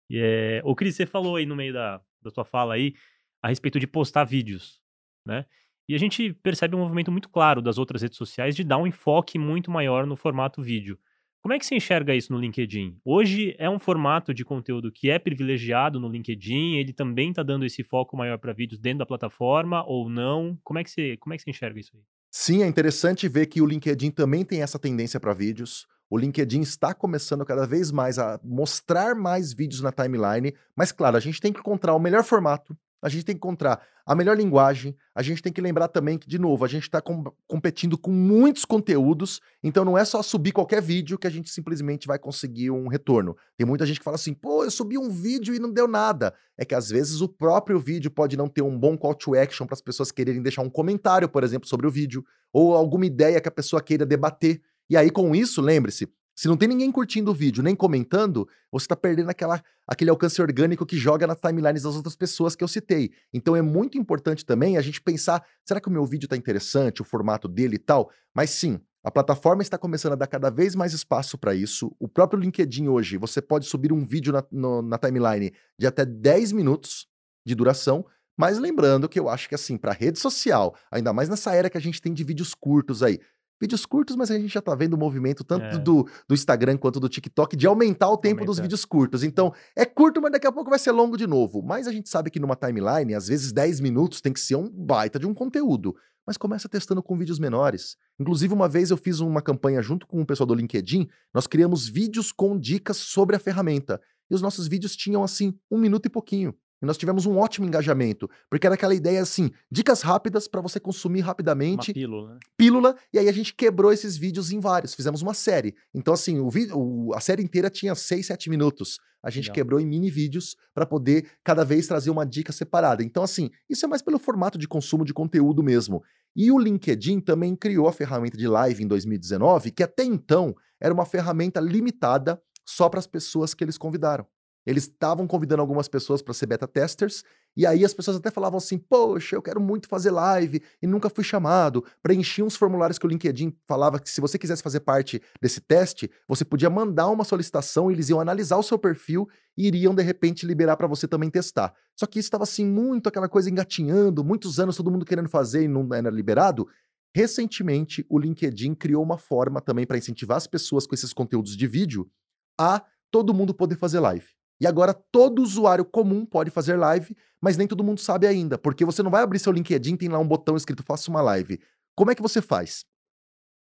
E, é... O Cris, você falou aí no meio da, da sua fala aí, a respeito de postar vídeos, né? E a gente percebe um movimento muito claro das outras redes sociais de dar um enfoque muito maior no formato vídeo. Como é que você enxerga isso no LinkedIn? Hoje é um formato de conteúdo que é privilegiado no LinkedIn, ele também está dando esse foco maior para vídeos dentro da plataforma ou não? Como é, que você, como é que enxerga isso aí? Sim, é interessante ver que o LinkedIn também tem essa tendência para vídeos. O LinkedIn está começando cada vez mais a mostrar mais vídeos na timeline, mas claro, a gente tem que encontrar o melhor formato a gente tem que encontrar a melhor linguagem, a gente tem que lembrar também que, de novo, a gente está com, competindo com muitos conteúdos, então não é só subir qualquer vídeo que a gente simplesmente vai conseguir um retorno. Tem muita gente que fala assim, pô, eu subi um vídeo e não deu nada. É que às vezes o próprio vídeo pode não ter um bom call to action para as pessoas quererem deixar um comentário, por exemplo, sobre o vídeo, ou alguma ideia que a pessoa queira debater. E aí, com isso, lembre-se, se não tem ninguém curtindo o vídeo nem comentando, você está perdendo aquela, aquele alcance orgânico que joga nas timelines das outras pessoas que eu citei. Então é muito importante também a gente pensar: será que o meu vídeo está interessante, o formato dele e tal? Mas sim, a plataforma está começando a dar cada vez mais espaço para isso. O próprio LinkedIn hoje, você pode subir um vídeo na, no, na timeline de até 10 minutos de duração. Mas lembrando que eu acho que assim, para rede social, ainda mais nessa era que a gente tem de vídeos curtos aí, vídeos curtos, mas a gente já tá vendo o movimento tanto É. do, do Instagram quanto do TikTok de aumentar o tempo dos Aumentar. vídeos curtos. Então, é curto, mas daqui a pouco vai ser longo de novo. Mas a gente sabe que numa timeline, às vezes 10 minutos tem que ser um baita de um conteúdo. Mas começa testando com vídeos menores. Inclusive, uma vez eu fiz uma campanha junto com o pessoal do LinkedIn, nós criamos vídeos com dicas sobre a ferramenta. E os nossos vídeos tinham, assim, um minuto e pouquinho. E nós tivemos um ótimo engajamento, porque era aquela ideia assim, dicas rápidas para você consumir Uma rapidamente, pílula, né? pílula, e aí a gente quebrou esses vídeos em vários, fizemos uma série. Então, assim, o vídeo, a série inteira tinha 6, 7 minutos. A gente Legal. quebrou em mini vídeos para poder cada vez trazer uma dica separada. Então, assim, isso é mais pelo formato de consumo de conteúdo mesmo. E o LinkedIn também criou a ferramenta de live em 2019, que até então era uma ferramenta limitada só para as pessoas que eles convidaram. Eles estavam convidando algumas pessoas para ser beta testers, e aí as pessoas até falavam assim: Poxa, eu quero muito fazer live e nunca fui chamado. Preenchiam uns formulários que o LinkedIn falava que se você quisesse fazer parte desse teste, você podia mandar uma solicitação, eles iam analisar o seu perfil e iriam de repente liberar para você também testar. Só que isso estava assim muito aquela coisa engatinhando, muitos anos todo mundo querendo fazer e não era liberado. Recentemente, o LinkedIn criou uma forma também para incentivar as pessoas com esses conteúdos de vídeo a todo mundo poder fazer live. E agora todo usuário comum pode fazer live, mas nem todo mundo sabe ainda, porque você não vai abrir seu LinkedIn, tem lá um botão escrito faça uma live. Como é que você faz?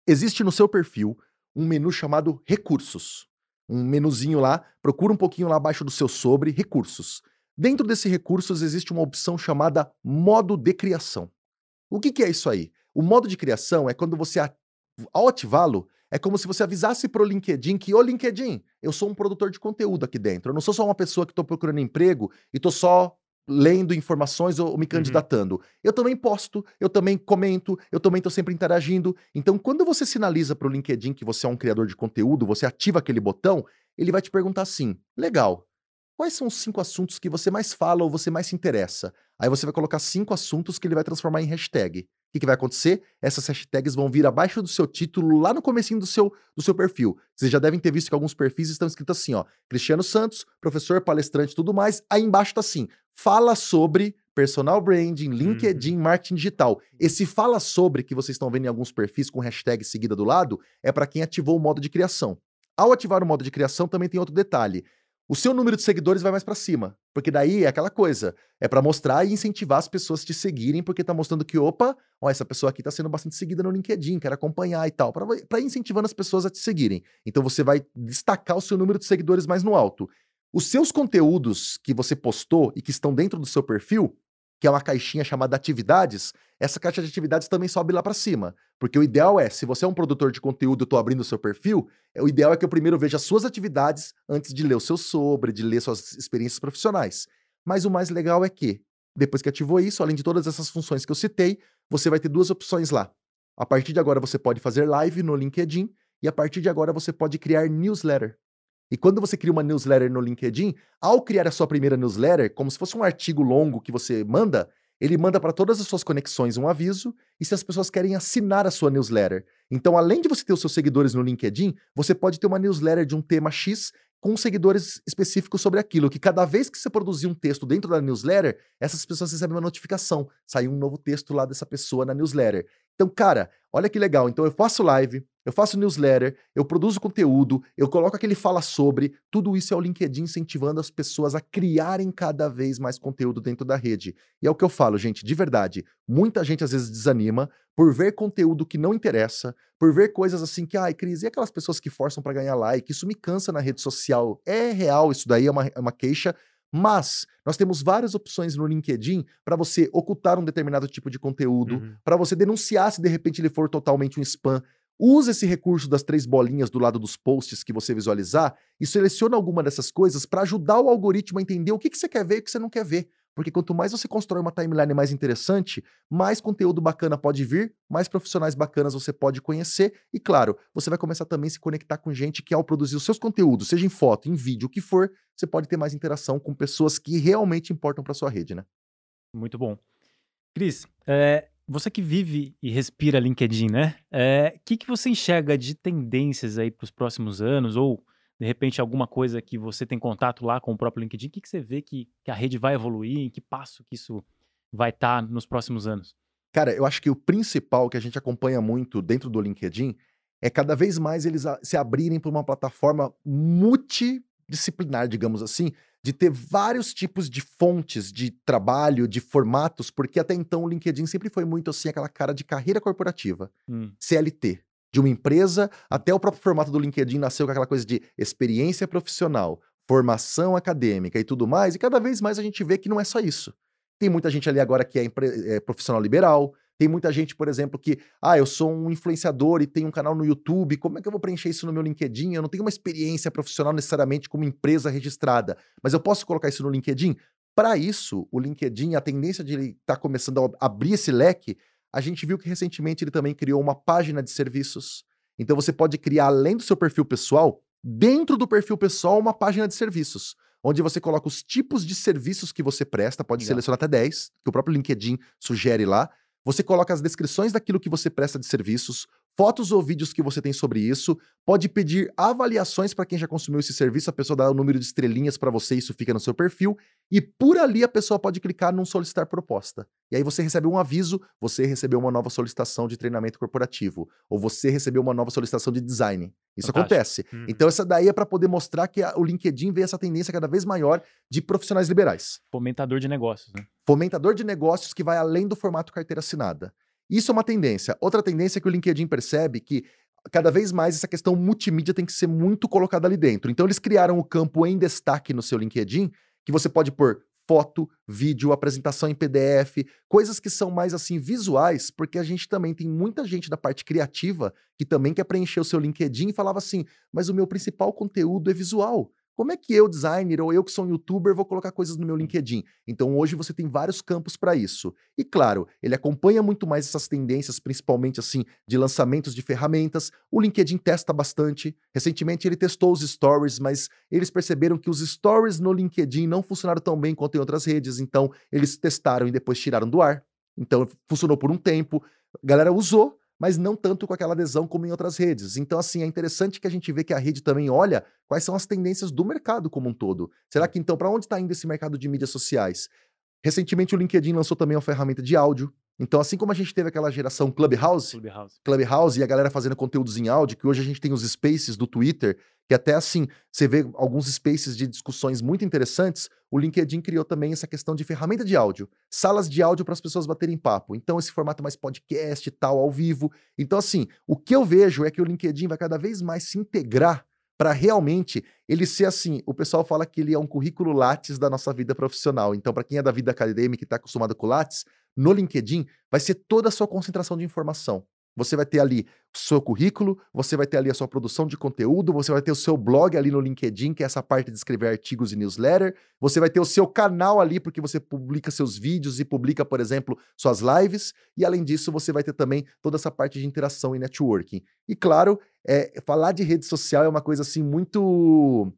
Existe no seu perfil um menu chamado recursos. Um menuzinho lá, procura um pouquinho lá abaixo do seu sobre recursos. Dentro desse recursos existe uma opção chamada modo de criação. O que, que é isso aí? O modo de criação é quando você, ao ativá-lo, é como se você avisasse para o LinkedIn que, ô LinkedIn, eu sou um produtor de conteúdo aqui dentro. Eu não sou só uma pessoa que estou procurando emprego e estou só lendo informações ou me candidatando. Eu também posto, eu também comento, eu também estou sempre interagindo. Então, quando você sinaliza para o LinkedIn que você é um criador de conteúdo, você ativa aquele botão, ele vai te perguntar assim: legal, quais são os cinco assuntos que você mais fala ou você mais se interessa? Aí você vai colocar cinco assuntos que ele vai transformar em hashtag. O que, que vai acontecer? Essas hashtags vão vir abaixo do seu título, lá no comecinho do seu, do seu perfil. Vocês já devem ter visto que alguns perfis estão escritos assim, ó. Cristiano Santos, professor, palestrante e tudo mais. Aí embaixo tá assim, fala sobre personal branding, LinkedIn, marketing digital. Esse fala sobre que vocês estão vendo em alguns perfis com hashtag seguida do lado, é para quem ativou o modo de criação. Ao ativar o modo de criação, também tem outro detalhe. O seu número de seguidores vai mais para cima, porque daí é aquela coisa, é para mostrar e incentivar as pessoas a te seguirem, porque tá mostrando que, opa, ó, essa pessoa aqui tá sendo bastante seguida no LinkedIn, quero acompanhar e tal, para incentivando as pessoas a te seguirem. Então você vai destacar o seu número de seguidores mais no alto. Os seus conteúdos que você postou e que estão dentro do seu perfil, que é uma caixinha chamada atividades, essa caixa de atividades também sobe lá para cima. Porque o ideal é, se você é um produtor de conteúdo, eu tô abrindo o seu perfil, é, o ideal é que eu primeiro veja as suas atividades antes de ler o seu sobre, de ler suas experiências profissionais. Mas o mais legal é que, depois que ativou isso, além de todas essas funções que eu citei, você vai ter duas opções lá. A partir de agora você pode fazer live no LinkedIn e a partir de agora você pode criar newsletter. E quando você cria uma newsletter no LinkedIn, ao criar a sua primeira newsletter, como se fosse um artigo longo que você manda, ele manda para todas as suas conexões um aviso e se as pessoas querem assinar a sua newsletter. Então, além de você ter os seus seguidores no LinkedIn, você pode ter uma newsletter de um tema X com seguidores específicos sobre aquilo, que cada vez que você produzir um texto dentro da newsletter, essas pessoas recebem uma notificação, saiu um novo texto lá dessa pessoa na newsletter. Então, cara, olha que legal. Então, eu faço live, eu faço newsletter, eu produzo conteúdo, eu coloco aquele fala sobre, tudo isso é o LinkedIn incentivando as pessoas a criarem cada vez mais conteúdo dentro da rede. E é o que eu falo, gente, de verdade. Muita gente às vezes desanima por ver conteúdo que não interessa, por ver coisas assim que, ai, Cris, e aquelas pessoas que forçam para ganhar like? Isso me cansa na rede social. É real, isso daí é uma, é uma queixa. Mas nós temos várias opções no LinkedIn para você ocultar um determinado tipo de conteúdo, Uhum. para você denunciar se de repente ele for totalmente um spam. Use esse recurso das três bolinhas do lado dos posts que você visualizar e seleciona alguma dessas coisas para ajudar o algoritmo a entender o que, que você quer ver e o que você não quer ver. Porque quanto mais você constrói uma timeline mais interessante, mais conteúdo bacana pode vir, mais profissionais bacanas você pode conhecer e, claro, você vai começar também a se conectar com gente que, ao produzir os seus conteúdos, seja em foto, em vídeo, o que for, você pode ter mais interação com pessoas que realmente importam para sua rede, né? Muito bom. Cris, é, você que vive e respira LinkedIn, né? O que, que você enxerga de tendências aí para os próximos anos? Ou, de repente, alguma coisa que você tem contato lá com o próprio LinkedIn? O que, que você vê que, que a rede vai evoluir? Em que passo que isso vai estar nos próximos anos? Cara, eu acho que o principal que a gente acompanha muito dentro do LinkedIn é cada vez mais eles se abrirem para uma plataforma multidisciplinar, digamos assim, de ter vários tipos de fontes de trabalho, de formatos, porque até então o LinkedIn sempre foi muito assim aquela cara de carreira corporativa, Hum, CLT, de uma empresa, até o próprio formato do LinkedIn nasceu com aquela coisa de experiência profissional, formação acadêmica e tudo mais, e cada vez mais a gente vê que não é só isso. Tem muita gente ali agora que é, é profissional liberal, tem muita gente, por exemplo, que, ah, eu sou um influenciador e tenho um canal no YouTube, como é que eu vou preencher isso no meu LinkedIn? Eu não tenho uma experiência profissional necessariamente como empresa registrada, mas eu posso colocar isso no LinkedIn? Para isso, o LinkedIn, a tendência de ele estar começando a abrir esse leque, a gente viu que recentemente ele também criou uma página de serviços. Então você pode criar, além do seu perfil pessoal, dentro do perfil pessoal, uma página de serviços. Onde você coloca os tipos de serviços que você presta, pode Legal. selecionar até 10, que o próprio LinkedIn sugere lá. Você coloca as descrições daquilo que você presta de serviços, fotos ou vídeos que você tem sobre isso, pode pedir avaliações para quem já consumiu esse serviço, a pessoa dá o número de estrelinhas para você, isso fica no seu perfil, e por ali a pessoa pode clicar num solicitar proposta. E aí você recebe um aviso, você recebeu uma nova solicitação de treinamento corporativo, ou você recebeu uma nova solicitação de design. Isso Fantástico. acontece. Uhum. Então essa daí é para poder mostrar que a- o LinkedIn vê essa tendência cada vez maior de profissionais liberais fomentador de negócios, né? fomentador de negócios que vai além do formato carteira assinada. Isso é uma tendência. Outra tendência é que o LinkedIn percebe que cada vez mais essa questão multimídia tem que ser muito colocada ali dentro. Então eles criaram o campo em destaque no seu LinkedIn, que você pode pôr foto, vídeo, apresentação em PDF, coisas que são mais assim visuais, porque a gente também tem muita gente da parte criativa que também quer preencher o seu LinkedIn e falava assim: "Mas o meu principal conteúdo é visual. Como é que eu, designer, ou eu que sou um youtuber, vou colocar coisas no meu LinkedIn? Então hoje você tem vários campos para isso. E claro, ele acompanha muito mais essas tendências, principalmente assim, de lançamentos de ferramentas. O LinkedIn testa bastante. Recentemente ele testou os stories, mas eles perceberam que os stories no LinkedIn não funcionaram tão bem quanto em outras redes, então eles testaram e depois tiraram do ar. Então funcionou por um tempo. A galera usou, mas não tanto com aquela adesão como em outras redes. Então, assim, é interessante que a gente vê que a rede também olha quais são as tendências do mercado como um todo. Será que então, para onde está indo esse mercado de mídias sociais? Recentemente, o LinkedIn lançou também uma ferramenta de áudio. Então, assim como a gente teve aquela geração Clubhouse, Clubhouse. Clubhouse e a galera fazendo conteúdos em áudio, que hoje a gente tem os spaces do Twitter, que até assim, você vê alguns spaces de discussões muito interessantes, o LinkedIn criou também essa questão de ferramenta de áudio, salas de áudio para as pessoas baterem papo. Então, esse formato mais podcast e tal, ao vivo. Então, assim, o que eu vejo é que o LinkedIn vai cada vez mais se integrar para realmente ele ser assim. O pessoal fala que ele é um currículo Lattes da nossa vida profissional. Então, para quem é da vida acadêmica e está acostumado com Lattes, no LinkedIn vai ser toda a sua concentração de informação. Você vai ter ali o seu currículo, você vai ter ali a sua produção de conteúdo, você vai ter o seu blog ali no LinkedIn, que é essa parte de escrever artigos e newsletter, você vai ter o seu canal ali, porque você publica seus vídeos e publica, por exemplo, suas lives, e além disso, você vai ter também toda essa parte de interação e networking. E claro, é, falar de rede social é uma coisa assim muito.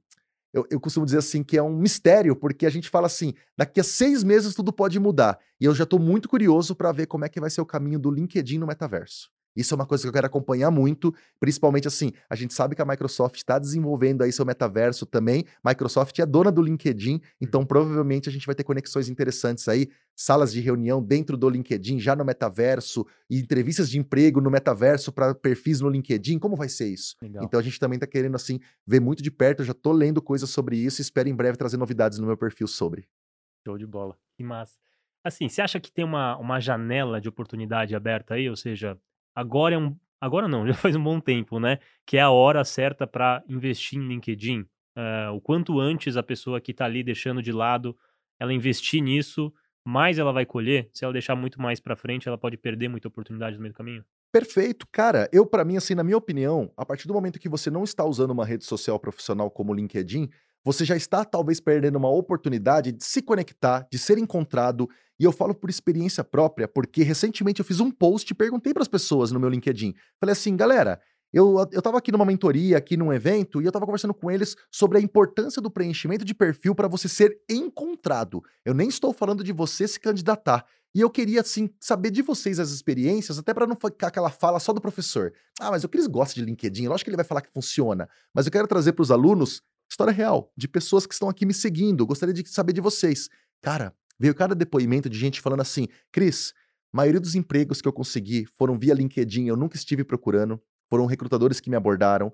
Eu, eu costumo dizer assim que é um mistério, porque a gente fala assim: daqui a seis meses tudo pode mudar. E eu já estou muito curioso para ver como é que vai ser o caminho do LinkedIn no metaverso. Isso é uma coisa que eu quero acompanhar muito, principalmente assim, a gente sabe que a Microsoft está desenvolvendo aí seu metaverso também. Microsoft é dona do LinkedIn, então provavelmente a gente vai ter conexões interessantes aí, salas de reunião dentro do LinkedIn, já no metaverso, e entrevistas de emprego no metaverso para perfis no LinkedIn. Como vai ser isso? Legal. Então a gente também está querendo assim ver muito de perto. Eu já estou lendo coisas sobre isso e espero em breve trazer novidades no meu perfil sobre. Show de bola. Que massa. Assim, você acha que tem uma, uma janela de oportunidade aberta aí? Ou seja, agora é um. Agora não, [laughs] já faz um bom tempo, né? Que é a hora certa para investir em LinkedIn. Eh, o quanto antes a pessoa que está ali deixando de lado ela investir nisso, mais ela vai colher. Se ela deixar muito mais para frente, ela pode perder muita oportunidade no meio do caminho. Perfeito, cara. Eu, para mim, assim, na minha opinião, a partir do momento que você não está usando uma rede social profissional como o LinkedIn, você já está talvez perdendo uma oportunidade de se conectar, de ser encontrado. E eu falo por experiência própria, porque recentemente eu fiz um post e perguntei para as pessoas no meu LinkedIn. Falei assim, galera, eu, eu aqui numa mentoria, aqui num evento, e eu tava conversando com eles sobre a importância do preenchimento de perfil para você ser encontrado. Eu nem estou falando de você se candidatar. E eu queria, assim, saber de vocês as experiências, até para não ficar aquela fala só do professor. Ah, mas o que eles gostam de LinkedIn, lógico que ele vai falar que funciona. Mas eu quero trazer para os alunos história real, de pessoas que estão aqui me seguindo. Gostaria de saber de vocês. Cara, veio cada depoimento de gente falando assim: Cris, maioria dos empregos que eu consegui foram via LinkedIn, eu nunca estive procurando, foram recrutadores que me abordaram.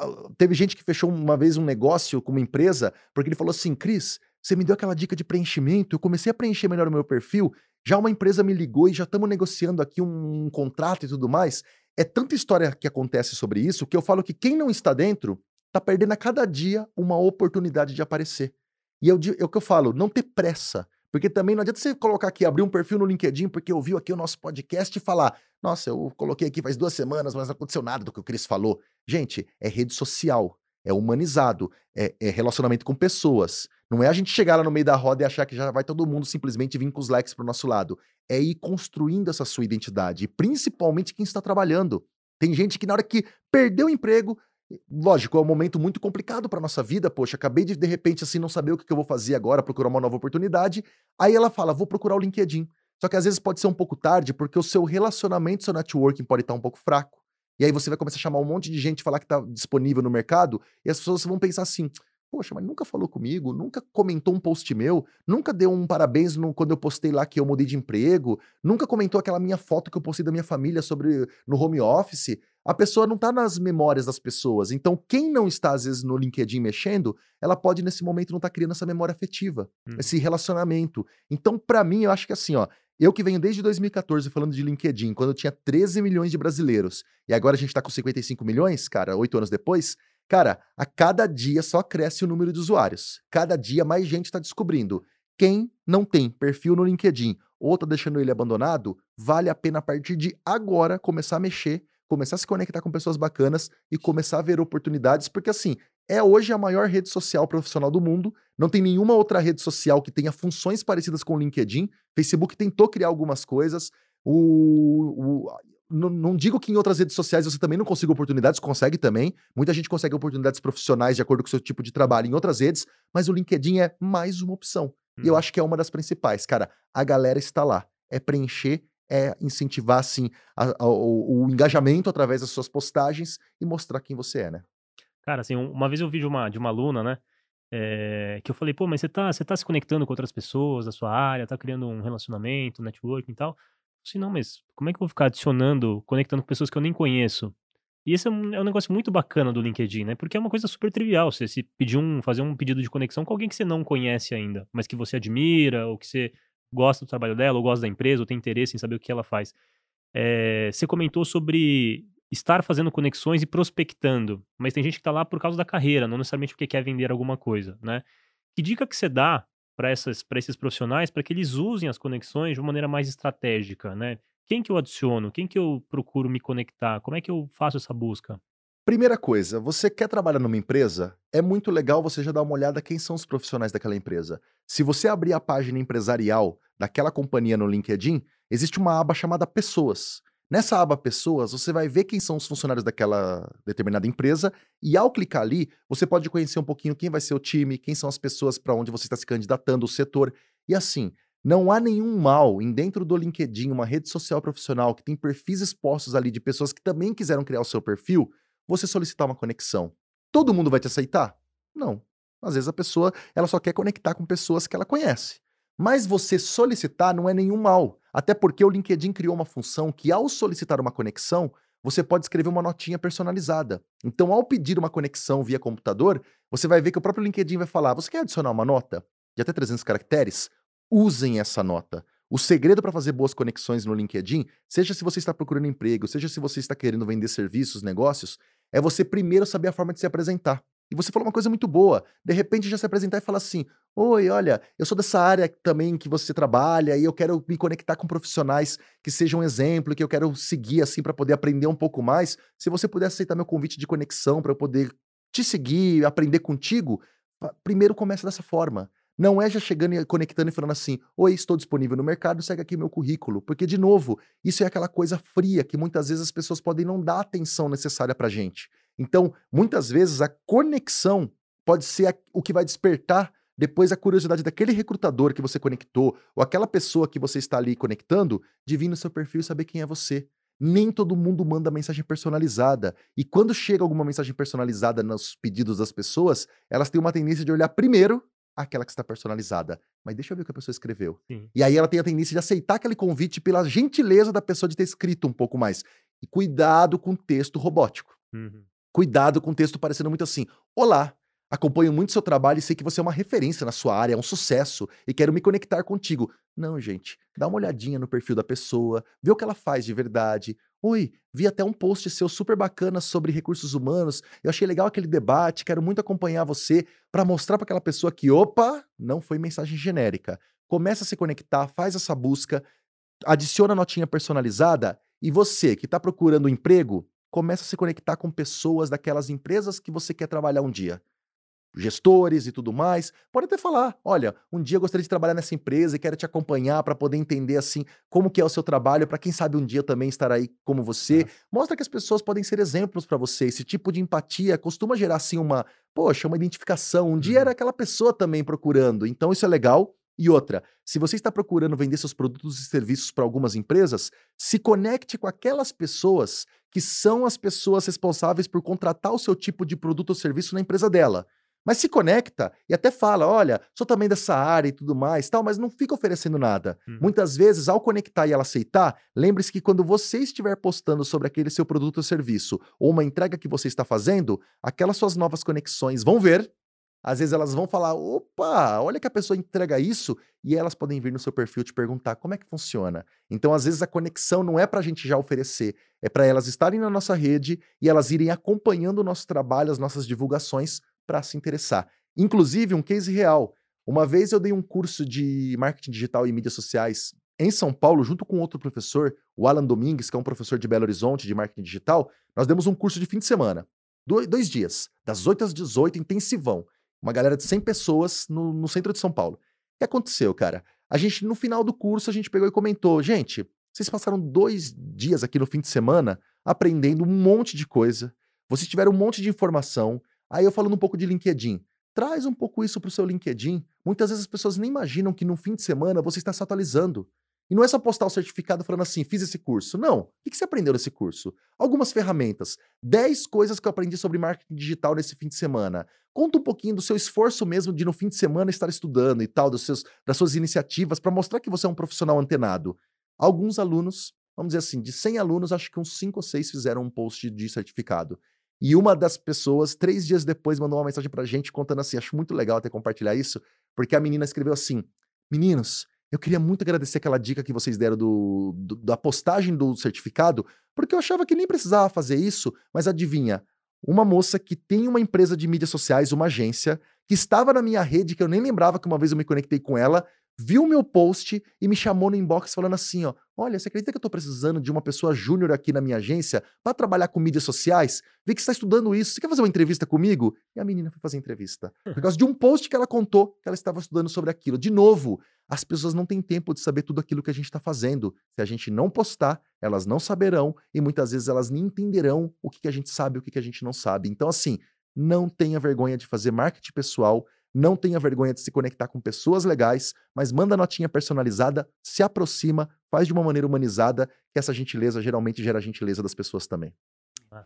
Ah, teve gente que fechou uma vez um negócio com uma empresa porque ele falou assim: Cris, você me deu aquela dica de preenchimento, eu comecei a preencher melhor o meu perfil, já uma empresa me ligou e já estamos negociando aqui um, um contrato e tudo mais. É tanta história que acontece sobre isso que eu falo que quem não está dentro está perdendo a cada dia uma oportunidade de aparecer. E é o que eu falo, não ter pressa. Porque também não adianta você colocar aqui, abrir um perfil no LinkedIn, porque ouviu aqui o nosso podcast e falar: Nossa, eu coloquei aqui faz duas semanas, mas não aconteceu nada do que o Cris falou. Gente, é rede social, é humanizado, é, é, relacionamento com pessoas. Não é a gente chegar lá no meio da roda e achar que já vai todo mundo simplesmente vir com os likes pro nosso lado. É ir construindo essa sua identidade, principalmente quem está trabalhando. Tem gente que na hora que perdeu o emprego, Lógico, é um momento muito complicado para nossa vida. Poxa, acabei de de repente assim não saber o que eu vou fazer agora, procurar uma nova oportunidade. Aí ela fala: "Vou procurar o LinkedIn". Só que às vezes pode ser um pouco tarde, porque o seu relacionamento, seu networking pode estar um pouco fraco. E aí você vai começar a chamar um monte de gente, falar que está disponível no mercado, e as pessoas vão pensar assim: Poxa, mas nunca falou comigo, nunca comentou um post meu, nunca deu um parabéns no, quando eu postei lá que eu mudei de emprego, nunca comentou aquela minha foto que eu postei da minha família sobre no home office. A pessoa não está nas memórias das pessoas. Então, quem não está, às vezes, no LinkedIn mexendo, ela pode, nesse momento, não estar tá criando essa memória afetiva, hum. esse relacionamento. Então, para mim, eu acho que assim, ó, eu que venho desde 2014 falando de LinkedIn, quando eu tinha 13 milhões de brasileiros, e agora a gente está com 55 milhões, cara, oito anos depois, Cara, a cada dia só cresce o número de usuários. Cada dia mais gente está descobrindo. Quem não tem perfil no LinkedIn ou está deixando ele abandonado, vale a pena a partir de agora começar a mexer, começar a se conectar com pessoas bacanas e começar a ver oportunidades, porque assim, é hoje a maior rede social profissional do mundo. Não tem nenhuma outra rede social que tenha funções parecidas com o LinkedIn. Facebook tentou criar algumas coisas. O, o, não, não, digo que em outras redes sociais você também não consiga oportunidades, consegue também. Muita gente consegue oportunidades profissionais de acordo com o seu tipo de trabalho em outras redes, mas o LinkedIn é mais uma opção. Hum. E eu uhum. acho que é uma das principais. Cara, a galera está lá. É preencher, é incentivar, assim, a, a, o, o, engajamento através das suas postagens e mostrar quem você é, né? Cara, assim, uma vez eu vi de uma, de uma aluna, né? É, que eu falei, pô, mas você tá, você tá se conectando com outras pessoas da sua área, tá criando um relacionamento, networking e tal. Assim, não, mas como é que eu vou ficar adicionando, conectando com pessoas que eu nem conheço? E esse é um, é um negócio muito bacana do LinkedIn, né? Porque é uma coisa super trivial. Você se pedir um, fazer um pedido de conexão com alguém que você não conhece ainda, mas que você admira, ou que você gosta do trabalho dela, ou gosta da empresa, ou tem interesse em saber o que ela faz. É, você comentou sobre estar fazendo conexões e prospectando, mas tem gente que está lá por causa da carreira, não necessariamente porque quer vender alguma coisa, né? Que dica que você dá para esses profissionais para que eles usem as conexões de uma maneira mais estratégica, né? Quem que eu adiciono? Quem que eu procuro me conectar? Como é que eu faço essa busca? Primeira coisa, você quer trabalhar numa empresa? É muito legal você já dar uma olhada quem são os profissionais daquela empresa. Se você abrir a página empresarial daquela companhia no LinkedIn, existe uma aba chamada Pessoas. Nessa aba Pessoas, você vai ver quem são os funcionários daquela determinada empresa e ao clicar ali, você pode conhecer um pouquinho quem vai ser o time, quem são as pessoas para onde você está se candidatando, o setor. E assim, não há nenhum mal em dentro do LinkedIn, uma rede social profissional que tem perfis expostos ali de pessoas que também quiseram criar o seu perfil, você solicitar uma conexão. Todo mundo vai te aceitar? Não. Às vezes a pessoa, ela só quer conectar com pessoas que ela conhece. Mas você solicitar não é nenhum mal, até porque o LinkedIn criou uma função que, ao solicitar uma conexão, você pode escrever uma notinha personalizada. Então, ao pedir uma conexão via computador, você vai ver que o próprio LinkedIn vai falar: você quer adicionar uma nota de até 300 caracteres? Usem essa nota. O segredo para fazer boas conexões no LinkedIn, seja se você está procurando emprego, seja se você está querendo vender serviços, negócios, é você primeiro saber a forma de se apresentar. E você falou uma coisa muito boa. De repente já se apresentar e falar assim: Oi, olha, eu sou dessa área também que você trabalha e eu quero me conectar com profissionais que sejam um exemplo, que eu quero seguir assim para poder aprender um pouco mais. Se você puder aceitar meu convite de conexão para eu poder te seguir, aprender contigo, primeiro começa dessa forma. Não é já chegando e conectando e falando assim: Oi, estou disponível no mercado, segue aqui meu currículo. Porque, de novo, isso é aquela coisa fria que muitas vezes as pessoas podem não dar a atenção necessária pra gente. Então, muitas vezes, a conexão pode ser o que vai despertar depois a curiosidade daquele recrutador que você conectou, ou aquela pessoa que você está ali conectando, de vir no seu perfil e saber quem é você. Nem todo mundo manda mensagem personalizada. E quando chega alguma mensagem personalizada nos pedidos das pessoas, elas têm uma tendência de olhar primeiro aquela que está personalizada. mas deixa eu ver o que a pessoa escreveu. Sim. E aí ela tem a tendência de aceitar aquele convite pela gentileza da pessoa de ter escrito um pouco mais. E cuidado com texto robótico. Uhum. Cuidado com texto parecendo muito assim: Olá, acompanho muito seu trabalho e sei que você é uma referência na sua área, é um sucesso e quero me conectar contigo. Não, gente, dá uma olhadinha no perfil da pessoa, vê o que ela faz de verdade. Oi, vi até um post seu super bacana sobre recursos humanos. Eu achei legal aquele debate, quero muito acompanhar você para mostrar para aquela pessoa que, opa, não foi mensagem genérica. Começa a se conectar, faz essa busca, adiciona a notinha personalizada e você que está procurando emprego, começa a se conectar com pessoas daquelas empresas que você quer trabalhar um dia. Gestores e tudo mais, pode até falar: olha, um dia eu gostaria de trabalhar nessa empresa e quero te acompanhar para poder entender assim como que é o seu trabalho, para quem sabe um dia também estar aí como você. É. Mostra que as pessoas podem ser exemplos para você. Esse tipo de empatia costuma gerar assim uma, poxa, uma identificação. Um dia Uhum. era aquela pessoa também procurando. Então isso é legal. E outra, se você está procurando vender seus produtos e serviços para algumas empresas, se conecte com aquelas pessoas que são as pessoas responsáveis por contratar o seu tipo de produto ou serviço na empresa dela. Mas se conecta e até fala: olha, sou também dessa área e tudo mais, tal, mas não fica oferecendo nada. Uhum. Muitas vezes, ao conectar e ela aceitar, lembre-se que quando você estiver postando sobre aquele seu produto ou serviço ou uma entrega que você está fazendo, aquelas suas novas conexões vão ver. Às vezes elas vão falar: opa, olha que a pessoa entrega isso, e elas podem vir no seu perfil te perguntar como é que funciona. Então, às vezes, a conexão não é para a gente já oferecer, é para elas estarem na nossa rede e elas irem acompanhando o nosso trabalho, as nossas divulgações, para se interessar. Inclusive, um case real. Uma vez eu dei um curso de marketing digital e mídias sociais em São Paulo, junto com outro professor, o Alan Domingues, que é um professor de Belo Horizonte de marketing digital. Nós demos um curso de fim de semana, dois, dias, das 8 às 18, intensivão. Uma galera de 100 pessoas no, no centro de São Paulo. O que aconteceu, cara? A gente, no final do curso, a gente pegou e comentou: gente, vocês passaram dois dias aqui no fim de semana aprendendo um monte de coisa, vocês tiveram um monte de informação. Aí eu falando um pouco de LinkedIn. Traz um pouco isso para o seu LinkedIn. Muitas vezes as pessoas nem imaginam que no fim de semana você está se atualizando. E não é só postar o certificado falando assim, fiz esse curso. Não. O que você aprendeu nesse curso? Algumas ferramentas. 10 coisas que eu aprendi sobre marketing digital nesse fim de semana. Conta um pouquinho do seu esforço mesmo de no fim de semana estar estudando e tal, dos seus, das suas iniciativas, para mostrar que você é um profissional antenado. Alguns alunos, vamos dizer assim, de 100 alunos, acho que uns 5 ou 6 fizeram um post de certificado. E uma das pessoas, três dias depois, mandou uma mensagem pra gente contando assim: acho muito legal até compartilhar isso, porque a menina escreveu assim: Meninos, eu queria muito agradecer aquela dica que vocês deram do, do- da postagem do certificado, porque eu achava que nem precisava fazer isso, mas adivinha? Uma moça que tem uma empresa de mídias sociais, uma agência, que estava na minha rede, que eu nem lembrava que uma vez eu me conectei com ela, viu meu post e me chamou no inbox falando assim, ó, olha, você acredita que eu tô precisando de uma pessoa júnior aqui na minha agência para trabalhar com mídias sociais? Vi que você está estudando isso, você quer fazer uma entrevista comigo? E a menina foi fazer entrevista. Por [laughs] causa de um post que ela contou que ela estava estudando sobre aquilo. De novo, as pessoas não têm tempo de saber tudo aquilo que a gente está fazendo. Se a gente não postar, elas não saberão e muitas vezes elas nem entenderão o que, que a gente sabe e o que, que a gente não sabe. Então, assim, não tenha vergonha de fazer marketing pessoal, não tenha vergonha de se conectar com pessoas legais, mas manda notinha personalizada, se aproxima, faz de uma maneira humanizada, que essa gentileza geralmente gera a gentileza das pessoas também.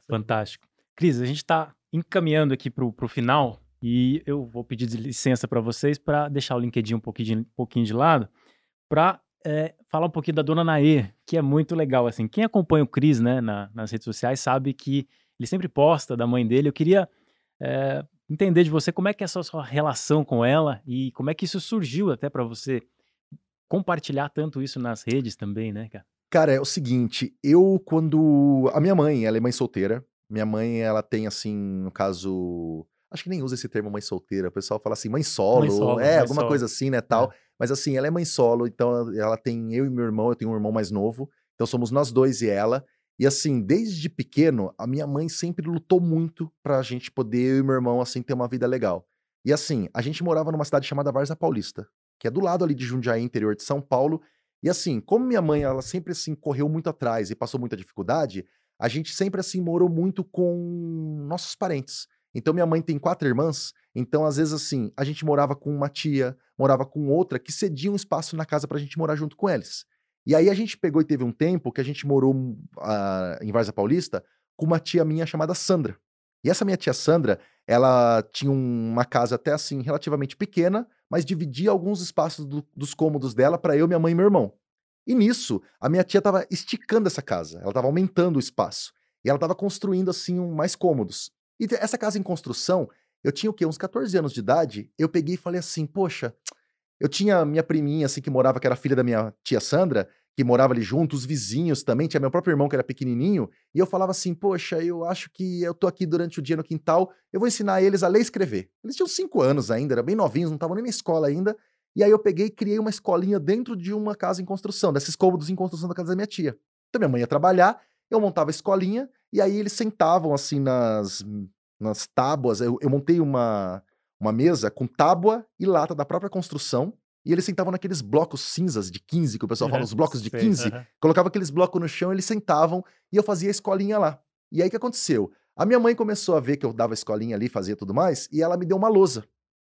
Fantástico. Cris, a gente está encaminhando aqui para o final e eu vou pedir de licença para vocês para deixar o LinkedIn um pouquinho de, um pouquinho de lado para falar um pouquinho da dona Naê, que é muito legal. Assim, quem acompanha o Cris né, na- nas redes sociais sabe que ele sempre posta da mãe dele. Eu queria é, entender de você como é que é a sua, relação com ela e como é que isso surgiu até para você compartilhar tanto isso nas redes também, né, cara? Cara, é o seguinte, eu quando. A minha mãe, ela é mãe solteira. Minha mãe, ela tem, assim, no caso. Acho que nem usa esse termo mãe solteira. O pessoal fala assim, mãe solo. solo, é, mãe alguma solo. coisa assim, né, tal. Mas assim, ela é mãe solo, então ela tem eu e meu irmão, eu tenho um irmão mais novo. Então somos nós dois e ela. E assim, desde pequeno, a minha mãe sempre lutou muito pra gente poder, eu e meu irmão, assim, ter uma vida legal. E assim, a gente morava numa cidade chamada Varza Paulista, que é do lado ali de Jundiaí, interior de São Paulo. E assim, como minha mãe, ela sempre assim correu muito atrás e passou muita dificuldade, a gente sempre assim morou muito com nossos parentes. Então minha mãe tem quatro irmãs, então às vezes assim, a gente morava com uma tia, morava com outra que cedia um espaço na casa pra gente morar junto com eles. E aí a gente pegou e teve um tempo que a gente morou ah, em Varza Paulista com uma tia minha chamada Sandra. E essa minha tia Sandra, ela tinha uma casa até assim relativamente pequena, mas dividia alguns espaços do, dos cômodos dela para eu, minha mãe e meu irmão. E nisso, a minha tia estava esticando essa casa, ela estava aumentando o espaço. E ela estava construindo assim um, mais cômodos. E essa casa em construção, eu tinha o quê? Uns 14 anos de idade. Eu peguei e falei assim: Poxa, eu tinha minha priminha assim que morava, que era filha da minha tia Sandra, que morava ali junto, os vizinhos também, tinha meu próprio irmão que era pequenininho, e eu falava assim: Poxa, eu acho que eu tô aqui durante o dia no quintal, eu vou ensinar eles a ler e escrever. Eles tinham cinco anos ainda, eram bem novinhos, não estavam nem na escola ainda. E aí eu peguei e criei uma escolinha dentro de uma casa em construção, desses cômodos em construção da casa da minha tia. Então minha mãe ia trabalhar, eu montava a escolinha, e aí eles sentavam assim nas, nas tábuas. Eu, eu montei uma, uma mesa com tábua e lata da própria construção, e eles sentavam naqueles blocos cinzas de 15, que o pessoal fala, os blocos de 15. Uhum. Colocava aqueles blocos no chão, eles sentavam e eu fazia a escolinha lá. E aí o que aconteceu? A minha mãe começou a ver que eu dava escolinha ali, fazia tudo mais, e ela me deu uma lousa.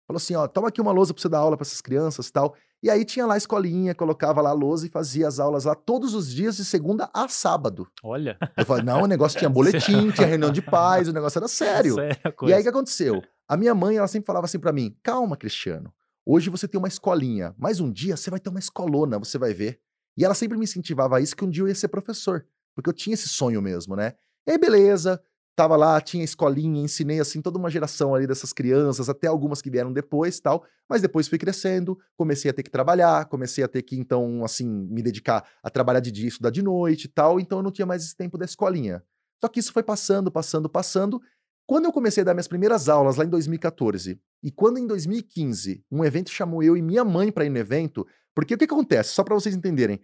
Falou assim: ó, toma aqui uma lousa pra você dar aula para essas crianças e tal. E aí tinha lá a escolinha, colocava lá a lousa e fazia as aulas lá todos os dias, de segunda a sábado. Olha. Eu falei: não, o negócio tinha [laughs] boletim, tinha reunião de [laughs] paz, o negócio era sério. sério e aí o que aconteceu? A minha mãe, ela sempre falava assim para mim: calma, Cristiano. Hoje você tem uma escolinha, mas um dia você vai ter uma escolona, você vai ver. E ela sempre me incentivava a isso, que um dia eu ia ser professor. Porque eu tinha esse sonho mesmo, né? E aí, beleza, tava lá, tinha escolinha, ensinei assim toda uma geração ali dessas crianças, até algumas que vieram depois, tal. Mas depois fui crescendo, comecei a ter que trabalhar, comecei a ter que então assim me dedicar a trabalhar de dia, estudar de noite, e tal. Então eu não tinha mais esse tempo da escolinha. Só que isso foi passando, passando, passando. Quando eu comecei a dar minhas primeiras aulas lá em 2014, e quando em 2015 um evento chamou eu e minha mãe para ir no evento, porque o que, que acontece? Só para vocês entenderem,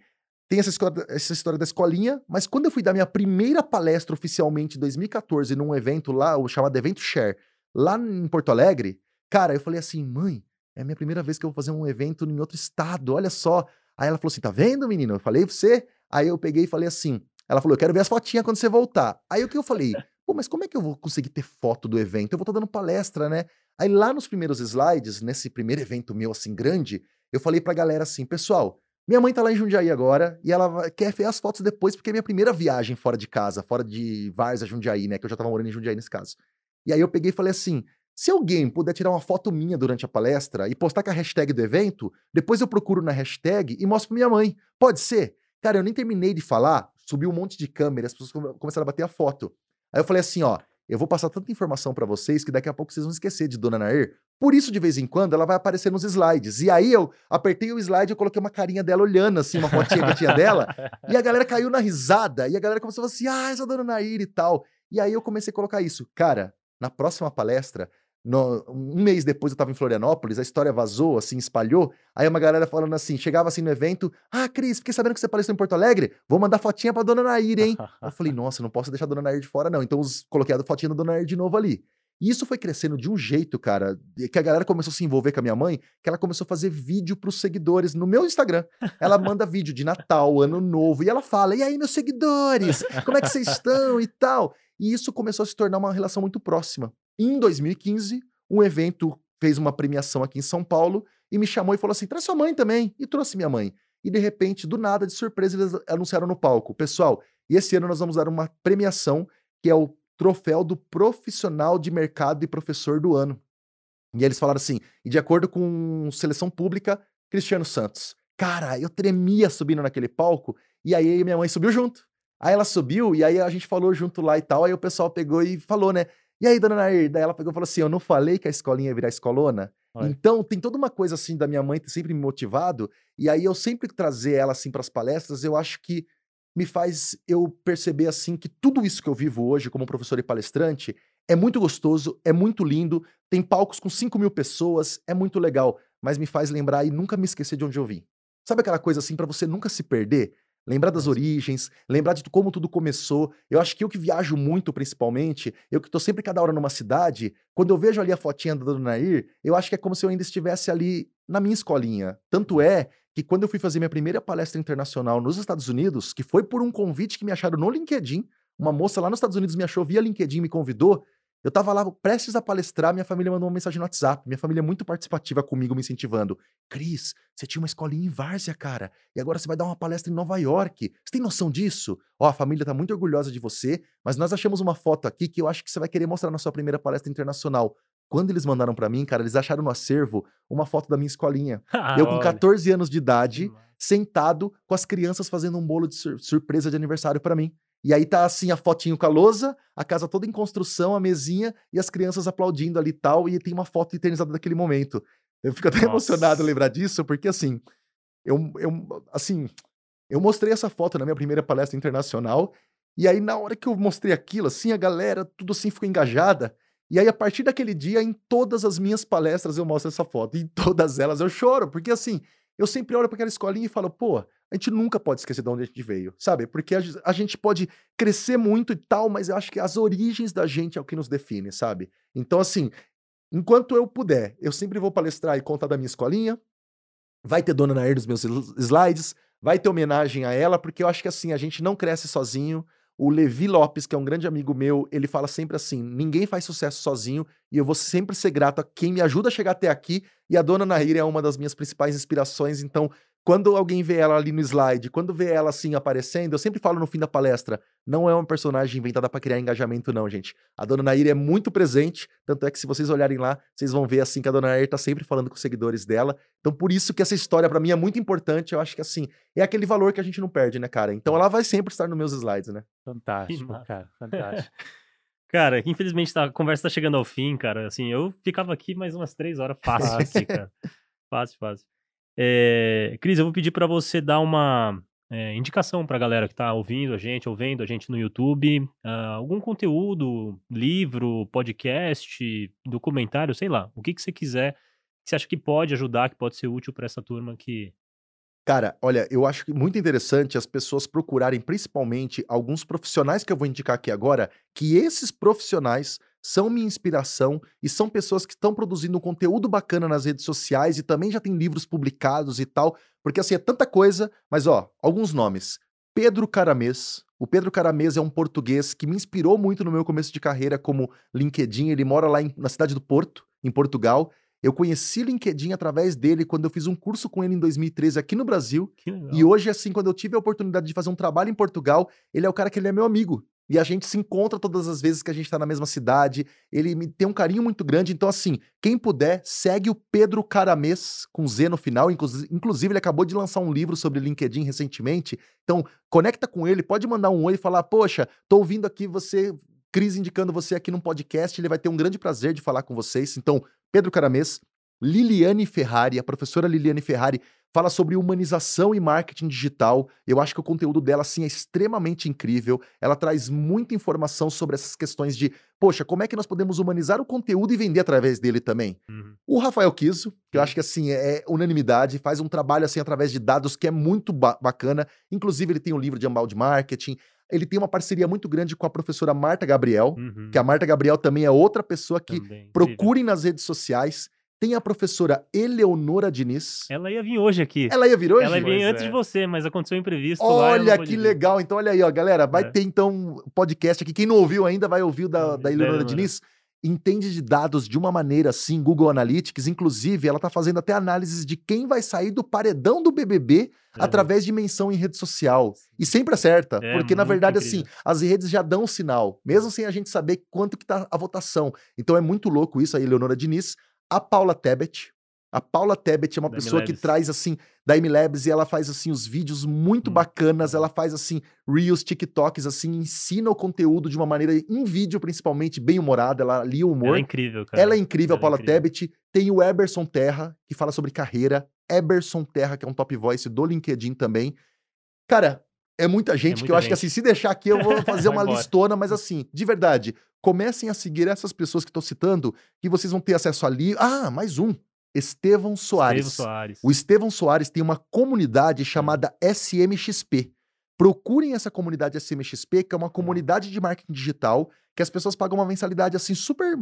tem essa história, essa história, da escolinha, mas quando eu fui dar minha primeira palestra oficialmente em 2014 num evento lá, o chamado Evento Share, lá em Porto Alegre, cara, eu falei assim, mãe, é a minha primeira vez que eu vou fazer um evento em outro estado, olha só. Aí ela falou assim, tá vendo, menino? Eu falei, você? Aí eu peguei e falei assim, ela falou, eu quero ver as fotinhas quando você voltar. Aí o que eu falei? Pô, mas como é que eu vou conseguir ter foto do evento? Eu vou estar dando palestra, né? Aí lá nos primeiros slides, nesse primeiro evento meu assim grande, eu falei pra galera assim, pessoal, minha mãe tá lá em Jundiaí agora e ela quer ver as fotos depois porque é minha primeira viagem fora de casa, fora de Varza, Jundiaí, né? Que eu já tava morando em Jundiaí nesse caso. E aí eu peguei e falei assim: se alguém puder tirar uma foto minha durante a palestra e postar com a hashtag do evento, depois eu procuro na hashtag e mostro pra minha mãe. Pode ser? Cara, eu nem terminei de falar, subiu um monte de câmera, as pessoas começaram a bater a foto. Aí eu falei assim, ó, eu vou passar tanta informação para vocês que daqui a pouco vocês vão esquecer de Dona Nair. Por isso, de vez em quando, ela vai aparecer nos slides. E aí eu apertei o slide e coloquei uma carinha dela olhando, assim, uma fotinha que eu tinha dela. E a galera caiu na risada. E a galera começou a falar assim, ah, essa Dona Nair e tal. E aí eu comecei a colocar isso. Cara, na próxima palestra, no, um mês depois eu tava em Florianópolis, a história vazou, assim, espalhou. Aí uma galera falando assim, chegava assim no evento, ah, Cris, fiquei sabendo que você apareceu em Porto Alegre, vou mandar fotinha pra Dona Nair, hein? eu falei, nossa, não posso deixar a Dona Nair de fora, não. Então os, coloquei a fotinha da Dona Nair de novo ali. E isso foi crescendo de um jeito, cara, que a galera começou a se envolver com a minha mãe, que ela começou a fazer vídeo pros seguidores no meu Instagram. Ela manda vídeo de Natal, Ano Novo, e ela fala: e aí, meus seguidores, como é que vocês estão e tal? E isso começou a se tornar uma relação muito próxima. Em 2015, um evento fez uma premiação aqui em São Paulo e me chamou e falou assim: traz sua mãe também. E trouxe minha mãe. E de repente, do nada, de surpresa, eles anunciaram no palco: pessoal, e esse ano nós vamos dar uma premiação que é o troféu do profissional de mercado e professor do ano. E eles falaram assim: e de acordo com seleção pública, Cristiano Santos. Cara, eu tremia subindo naquele palco, e aí minha mãe subiu junto. Aí ela subiu, e aí a gente falou junto lá e tal. Aí o pessoal pegou e falou, né? E aí, dona Nair? Daí ela pegou e falou assim: Eu não falei que a escolinha ia virar escolona? Oi. Então, tem toda uma coisa assim da minha mãe ter sempre me motivado. E aí, eu sempre trazer ela assim para as palestras, eu acho que me faz eu perceber assim que tudo isso que eu vivo hoje como professor e palestrante é muito gostoso, é muito lindo, tem palcos com 5 mil pessoas, é muito legal, mas me faz lembrar e nunca me esquecer de onde eu vim. Sabe aquela coisa assim para você nunca se perder? Lembrar das origens, lembrar de como tudo começou. Eu acho que eu que viajo muito, principalmente, eu que estou sempre cada hora numa cidade, quando eu vejo ali a fotinha da Dona Nair, eu acho que é como se eu ainda estivesse ali na minha escolinha. Tanto é que quando eu fui fazer minha primeira palestra internacional nos Estados Unidos, que foi por um convite que me acharam no LinkedIn, uma moça lá nos Estados Unidos me achou via LinkedIn, me convidou, Eu tava lá prestes a palestrar, minha família mandou uma mensagem no WhatsApp. Minha família é muito participativa comigo, me incentivando. Cris, você tinha uma escolinha em Várzea, cara, e agora você vai dar uma palestra em Nova York. Você tem noção disso? Ó, a família tá muito orgulhosa de você, mas nós achamos uma foto aqui que eu acho que você vai querer mostrar na sua primeira palestra internacional. Quando eles mandaram para mim, cara, eles acharam no acervo uma foto da minha escolinha. [laughs] Ah, eu com olha, 14 anos de idade, sentado com as crianças fazendo um bolo de sur- surpresa de aniversário pra mim. E aí tá assim a fotinho com a lousa, a casa toda em construção, a mesinha e as crianças aplaudindo ali e tal, e tem uma foto eternizada daquele momento. Eu fico até [laughs] Nossa. emocionado em lembrar disso, porque assim, eu, eu assim, eu mostrei essa foto na minha primeira palestra internacional, e aí na hora que eu mostrei aquilo, assim, a galera tudo assim ficou engajada. E aí, a partir daquele dia, em todas as minhas palestras eu mostro essa foto. E em todas elas eu choro, porque assim, eu sempre olho para aquela escolinha e falo, pô, a gente nunca pode esquecer de onde a gente veio, sabe? Porque a, ge- a gente pode crescer muito e tal, mas eu acho que as origens da gente é o que nos define, sabe? Então, assim, enquanto eu puder, eu sempre vou palestrar e contar da minha escolinha. Vai ter Dona Nair nos meus sl- slides, vai ter homenagem a ela, porque eu acho que assim, a gente não cresce sozinho. O Levi Lopes, que é um grande amigo meu, ele fala sempre assim: ninguém faz sucesso sozinho, e eu vou sempre ser grato a quem me ajuda a chegar até aqui. E a Dona Nair é uma das minhas principais inspirações. Então, quando alguém vê ela ali no slide, quando vê ela assim aparecendo, eu sempre falo no fim da palestra: não é uma personagem inventada para criar engajamento, não, gente. A Dona Nair é muito presente, tanto é que se vocês olharem lá, vocês vão ver assim que a Dona Nair tá sempre falando com os seguidores dela. Então, por isso que essa história para mim é muito importante. Eu acho que assim, é aquele valor que a gente não perde, né, cara? Então ela vai sempre estar nos meus slides, né? Fantástico, cara, [laughs] fantástico. Cara, infelizmente tá- a conversa tá chegando ao fim, cara. Assim, eu ficava aqui mais umas três horas fácil aqui, cara. Fácil, fácil. É, Cris, eu vou pedir pra você dar uma é, indicação pra galera que tá ouvindo a gente, ouvindo a gente no YouTube. ah, algum conteúdo, livro, podcast, documentário, sei lá. O que, que você quiser, que você acha que pode ajudar, que pode ser útil pra essa turma que. Cara, olha, eu acho muito interessante as pessoas procurarem principalmente alguns profissionais que eu vou indicar aqui agora, que esses profissionais são minha inspiração e são pessoas que estão produzindo um conteúdo bacana nas redes sociais e também já tem livros publicados e tal, porque assim é tanta coisa, mas ó, alguns nomes. Pedro Caramês. O Pedro Caramês é um português que me inspirou muito no meu começo de carreira como LinkedIn. Ele mora lá em- na cidade do Porto, em Portugal. Eu conheci LinkedIn através dele quando eu fiz um curso com ele em 2013 aqui no Brasil. E hoje, assim, quando eu tive a oportunidade de fazer um trabalho em Portugal, ele é o cara que ele é meu amigo. E a gente se encontra todas as vezes que a gente tá na mesma cidade. Ele me tem um carinho muito grande. Então, assim, quem puder, segue o Pedro Caramês, com Z no final. Inclusi- Inclusive, ele acabou de lançar um livro sobre LinkedIn recentemente. Então, conecta com ele, pode mandar um oi e falar: Poxa, tô ouvindo aqui você, Cris, indicando você aqui num podcast. Ele vai ter um grande prazer de falar com vocês. Então, Pedro Caramês, Liliane Ferrari, a professora Liliane Ferrari fala sobre humanização e marketing digital. Eu acho que o conteúdo dela assim é extremamente incrível. Ela traz muita informação sobre essas questões de, poxa, como é que nós podemos humanizar o conteúdo e vender através dele também? Uhum. O Rafael Kiso, que eu acho que assim é unanimidade, faz um trabalho assim através de dados que é muito ba- bacana. Inclusive ele tem um livro de embalde marketing. Ele tem uma parceria muito grande com a professora Marta Gabriel, Uhum. que a Marta Gabriel também é outra pessoa que Também, procurem nas redes sociais. Tem a professora Eleonora Diniz. Ela ia vir hoje aqui. Ela ia vir hoje? Ela ia vir Pois antes é. de você, mas aconteceu um imprevisto lá. Olha pôde que vir. legal. Então, olha aí, ó, galera. Vai É. ter então um podcast aqui. Quem não ouviu ainda vai ouvir o da, ouvir, da Eleonora. Diniz. Entende de dados de uma maneira assim, Google Analytics. Inclusive, ela tá fazendo até análises de quem vai sair do paredão do BBB Uhum. através de menção em rede social. E sempre acerta, É porque na verdade, incrível. assim, as redes já dão sinal, mesmo sem a gente saber quanto que tá a votação. Então é muito louco isso, a Eleonora Diniz. A Paula Tebet. A Paula Tebet é uma Da pessoa que traz, assim, da MLabs e ela faz, assim, os vídeos muito Hum. bacanas. Ela faz, assim, Reels, TikToks, assim, ensina o conteúdo de uma maneira, em vídeo principalmente, bem humorada. Ela lia o humor. Ela é incrível, cara. Ela é incrível, a Ela é Paula incrível. Tebet. Tem o Eberson Terra, que fala sobre carreira. Eberson Terra, que é um top voice do LinkedIn também. Cara, é muita gente que muita eu acho que gente. assim, se deixar aqui, eu vou [laughs] fazer uma embora. listona, mas assim, de verdade, comecem a seguir essas pessoas que estou citando, que vocês vão ter acesso ali. Ah, mais um. Estevão Soares. Estevam Soares. O Estevão Soares tem uma comunidade chamada SMXP. Procurem essa comunidade SMXP, que é uma comunidade de marketing digital, que as pessoas pagam uma mensalidade assim super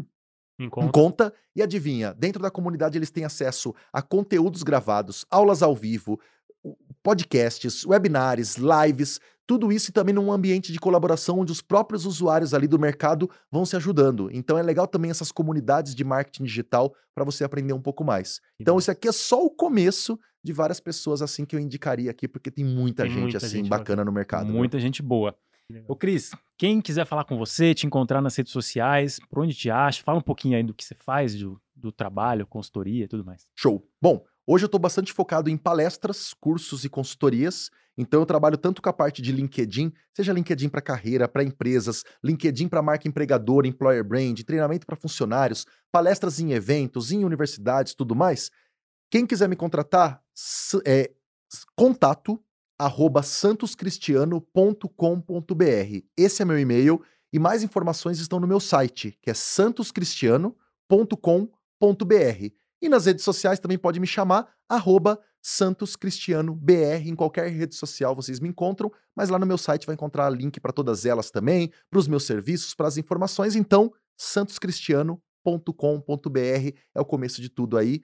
em Encontro. conta. E adivinha, dentro da comunidade eles têm acesso a conteúdos gravados, aulas ao vivo, podcasts, webinars, lives, tudo isso e também num ambiente de colaboração onde os próprios usuários ali do mercado vão se ajudando. Então é legal também essas comunidades de marketing digital para você aprender um pouco mais. Então isso aqui é só o começo de várias pessoas assim que eu indicaria aqui, porque tem muita Tem gente muita assim gente bacana no mercado. Muita gente boa. Ô, Cris, quem quiser falar com você, te encontrar nas redes sociais, por onde te acha, fala um pouquinho aí do que você faz, do, do trabalho, consultoria e tudo mais. Show. Bom, hoje eu estou bastante focado em palestras, cursos e consultorias. Então eu trabalho tanto com a parte de LinkedIn, seja LinkedIn para carreira, para empresas, LinkedIn para marca empregadora, employer brand, treinamento para funcionários, palestras em eventos, em universidades, tudo mais. Quem quiser me contratar, é contato arroba santoscristiano.com.br. Esse é meu e-mail e mais informações estão no meu site, que é santoscristiano.com.br. E nas redes sociais também pode me chamar, arroba santoscristianobr. Em qualquer rede social vocês me encontram, mas lá no meu site vai encontrar link para todas elas também, para os meus serviços, para as informações. Então, santoscristiano.com.br é o começo de tudo aí.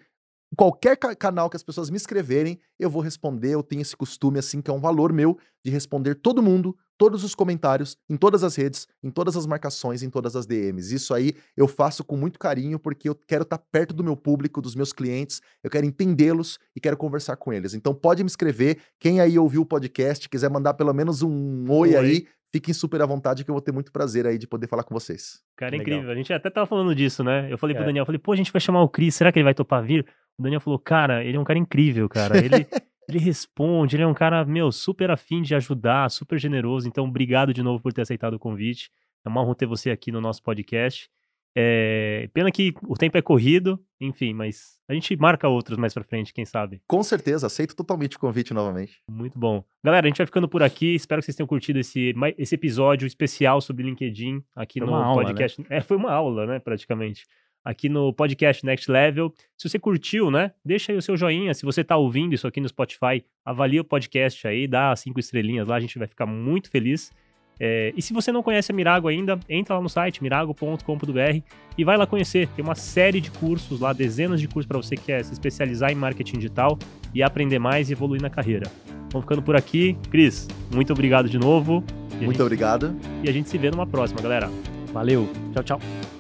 Qualquer ca- canal que as pessoas me escreverem, eu vou responder. Eu tenho esse costume, assim, que é um valor meu, de responder todo mundo, todos os comentários, em todas as redes, em todas as marcações, em todas as DMs. Isso aí eu faço com muito carinho, porque eu quero estar perto do meu público, dos meus clientes, eu quero entendê-los e quero conversar com eles. Então pode me escrever. Quem aí ouviu o podcast, quiser mandar pelo menos um oi, Oi. aí, fiquem super à vontade, que eu vou ter muito prazer aí de poder falar com vocês. Cara, é incrível. A gente até tava falando disso, né? Eu falei pro É. Daniel, falei, pô, a gente vai chamar o Cris, será que ele vai topar vir? O Daniel falou, cara, ele é um cara incrível, cara. Ele, [laughs] ele responde, ele é um cara, meu, super afim de ajudar, super generoso. Então, obrigado de novo por ter aceitado o convite. É uma honra ter você aqui no nosso podcast. É, Pena que o tempo é corrido, enfim, mas a gente marca outros mais pra frente, quem sabe. Com certeza, aceito totalmente o convite novamente. Muito bom. Galera, a gente vai ficando por aqui. Espero que vocês tenham curtido esse, esse episódio especial sobre LinkedIn aqui Foi no aula, né? podcast. É, foi uma aula, né, praticamente. Aqui no podcast Next Level. Se você curtiu, né, deixa aí o seu joinha. Se você tá ouvindo isso aqui no Spotify, avalia o podcast aí, dá cinco estrelinhas lá, a gente vai ficar muito feliz. É, e se você não conhece a Mirago ainda, entra lá no site mirago.com.br e vai lá conhecer. Tem uma série de cursos lá, dezenas de cursos para você que quer se especializar em marketing digital e aprender mais e evoluir na carreira. Vamos ficando por aqui. Cris, muito obrigado de novo. Muito gente, obrigado. e a gente se vê numa próxima, galera. Valeu, tchau, tchau.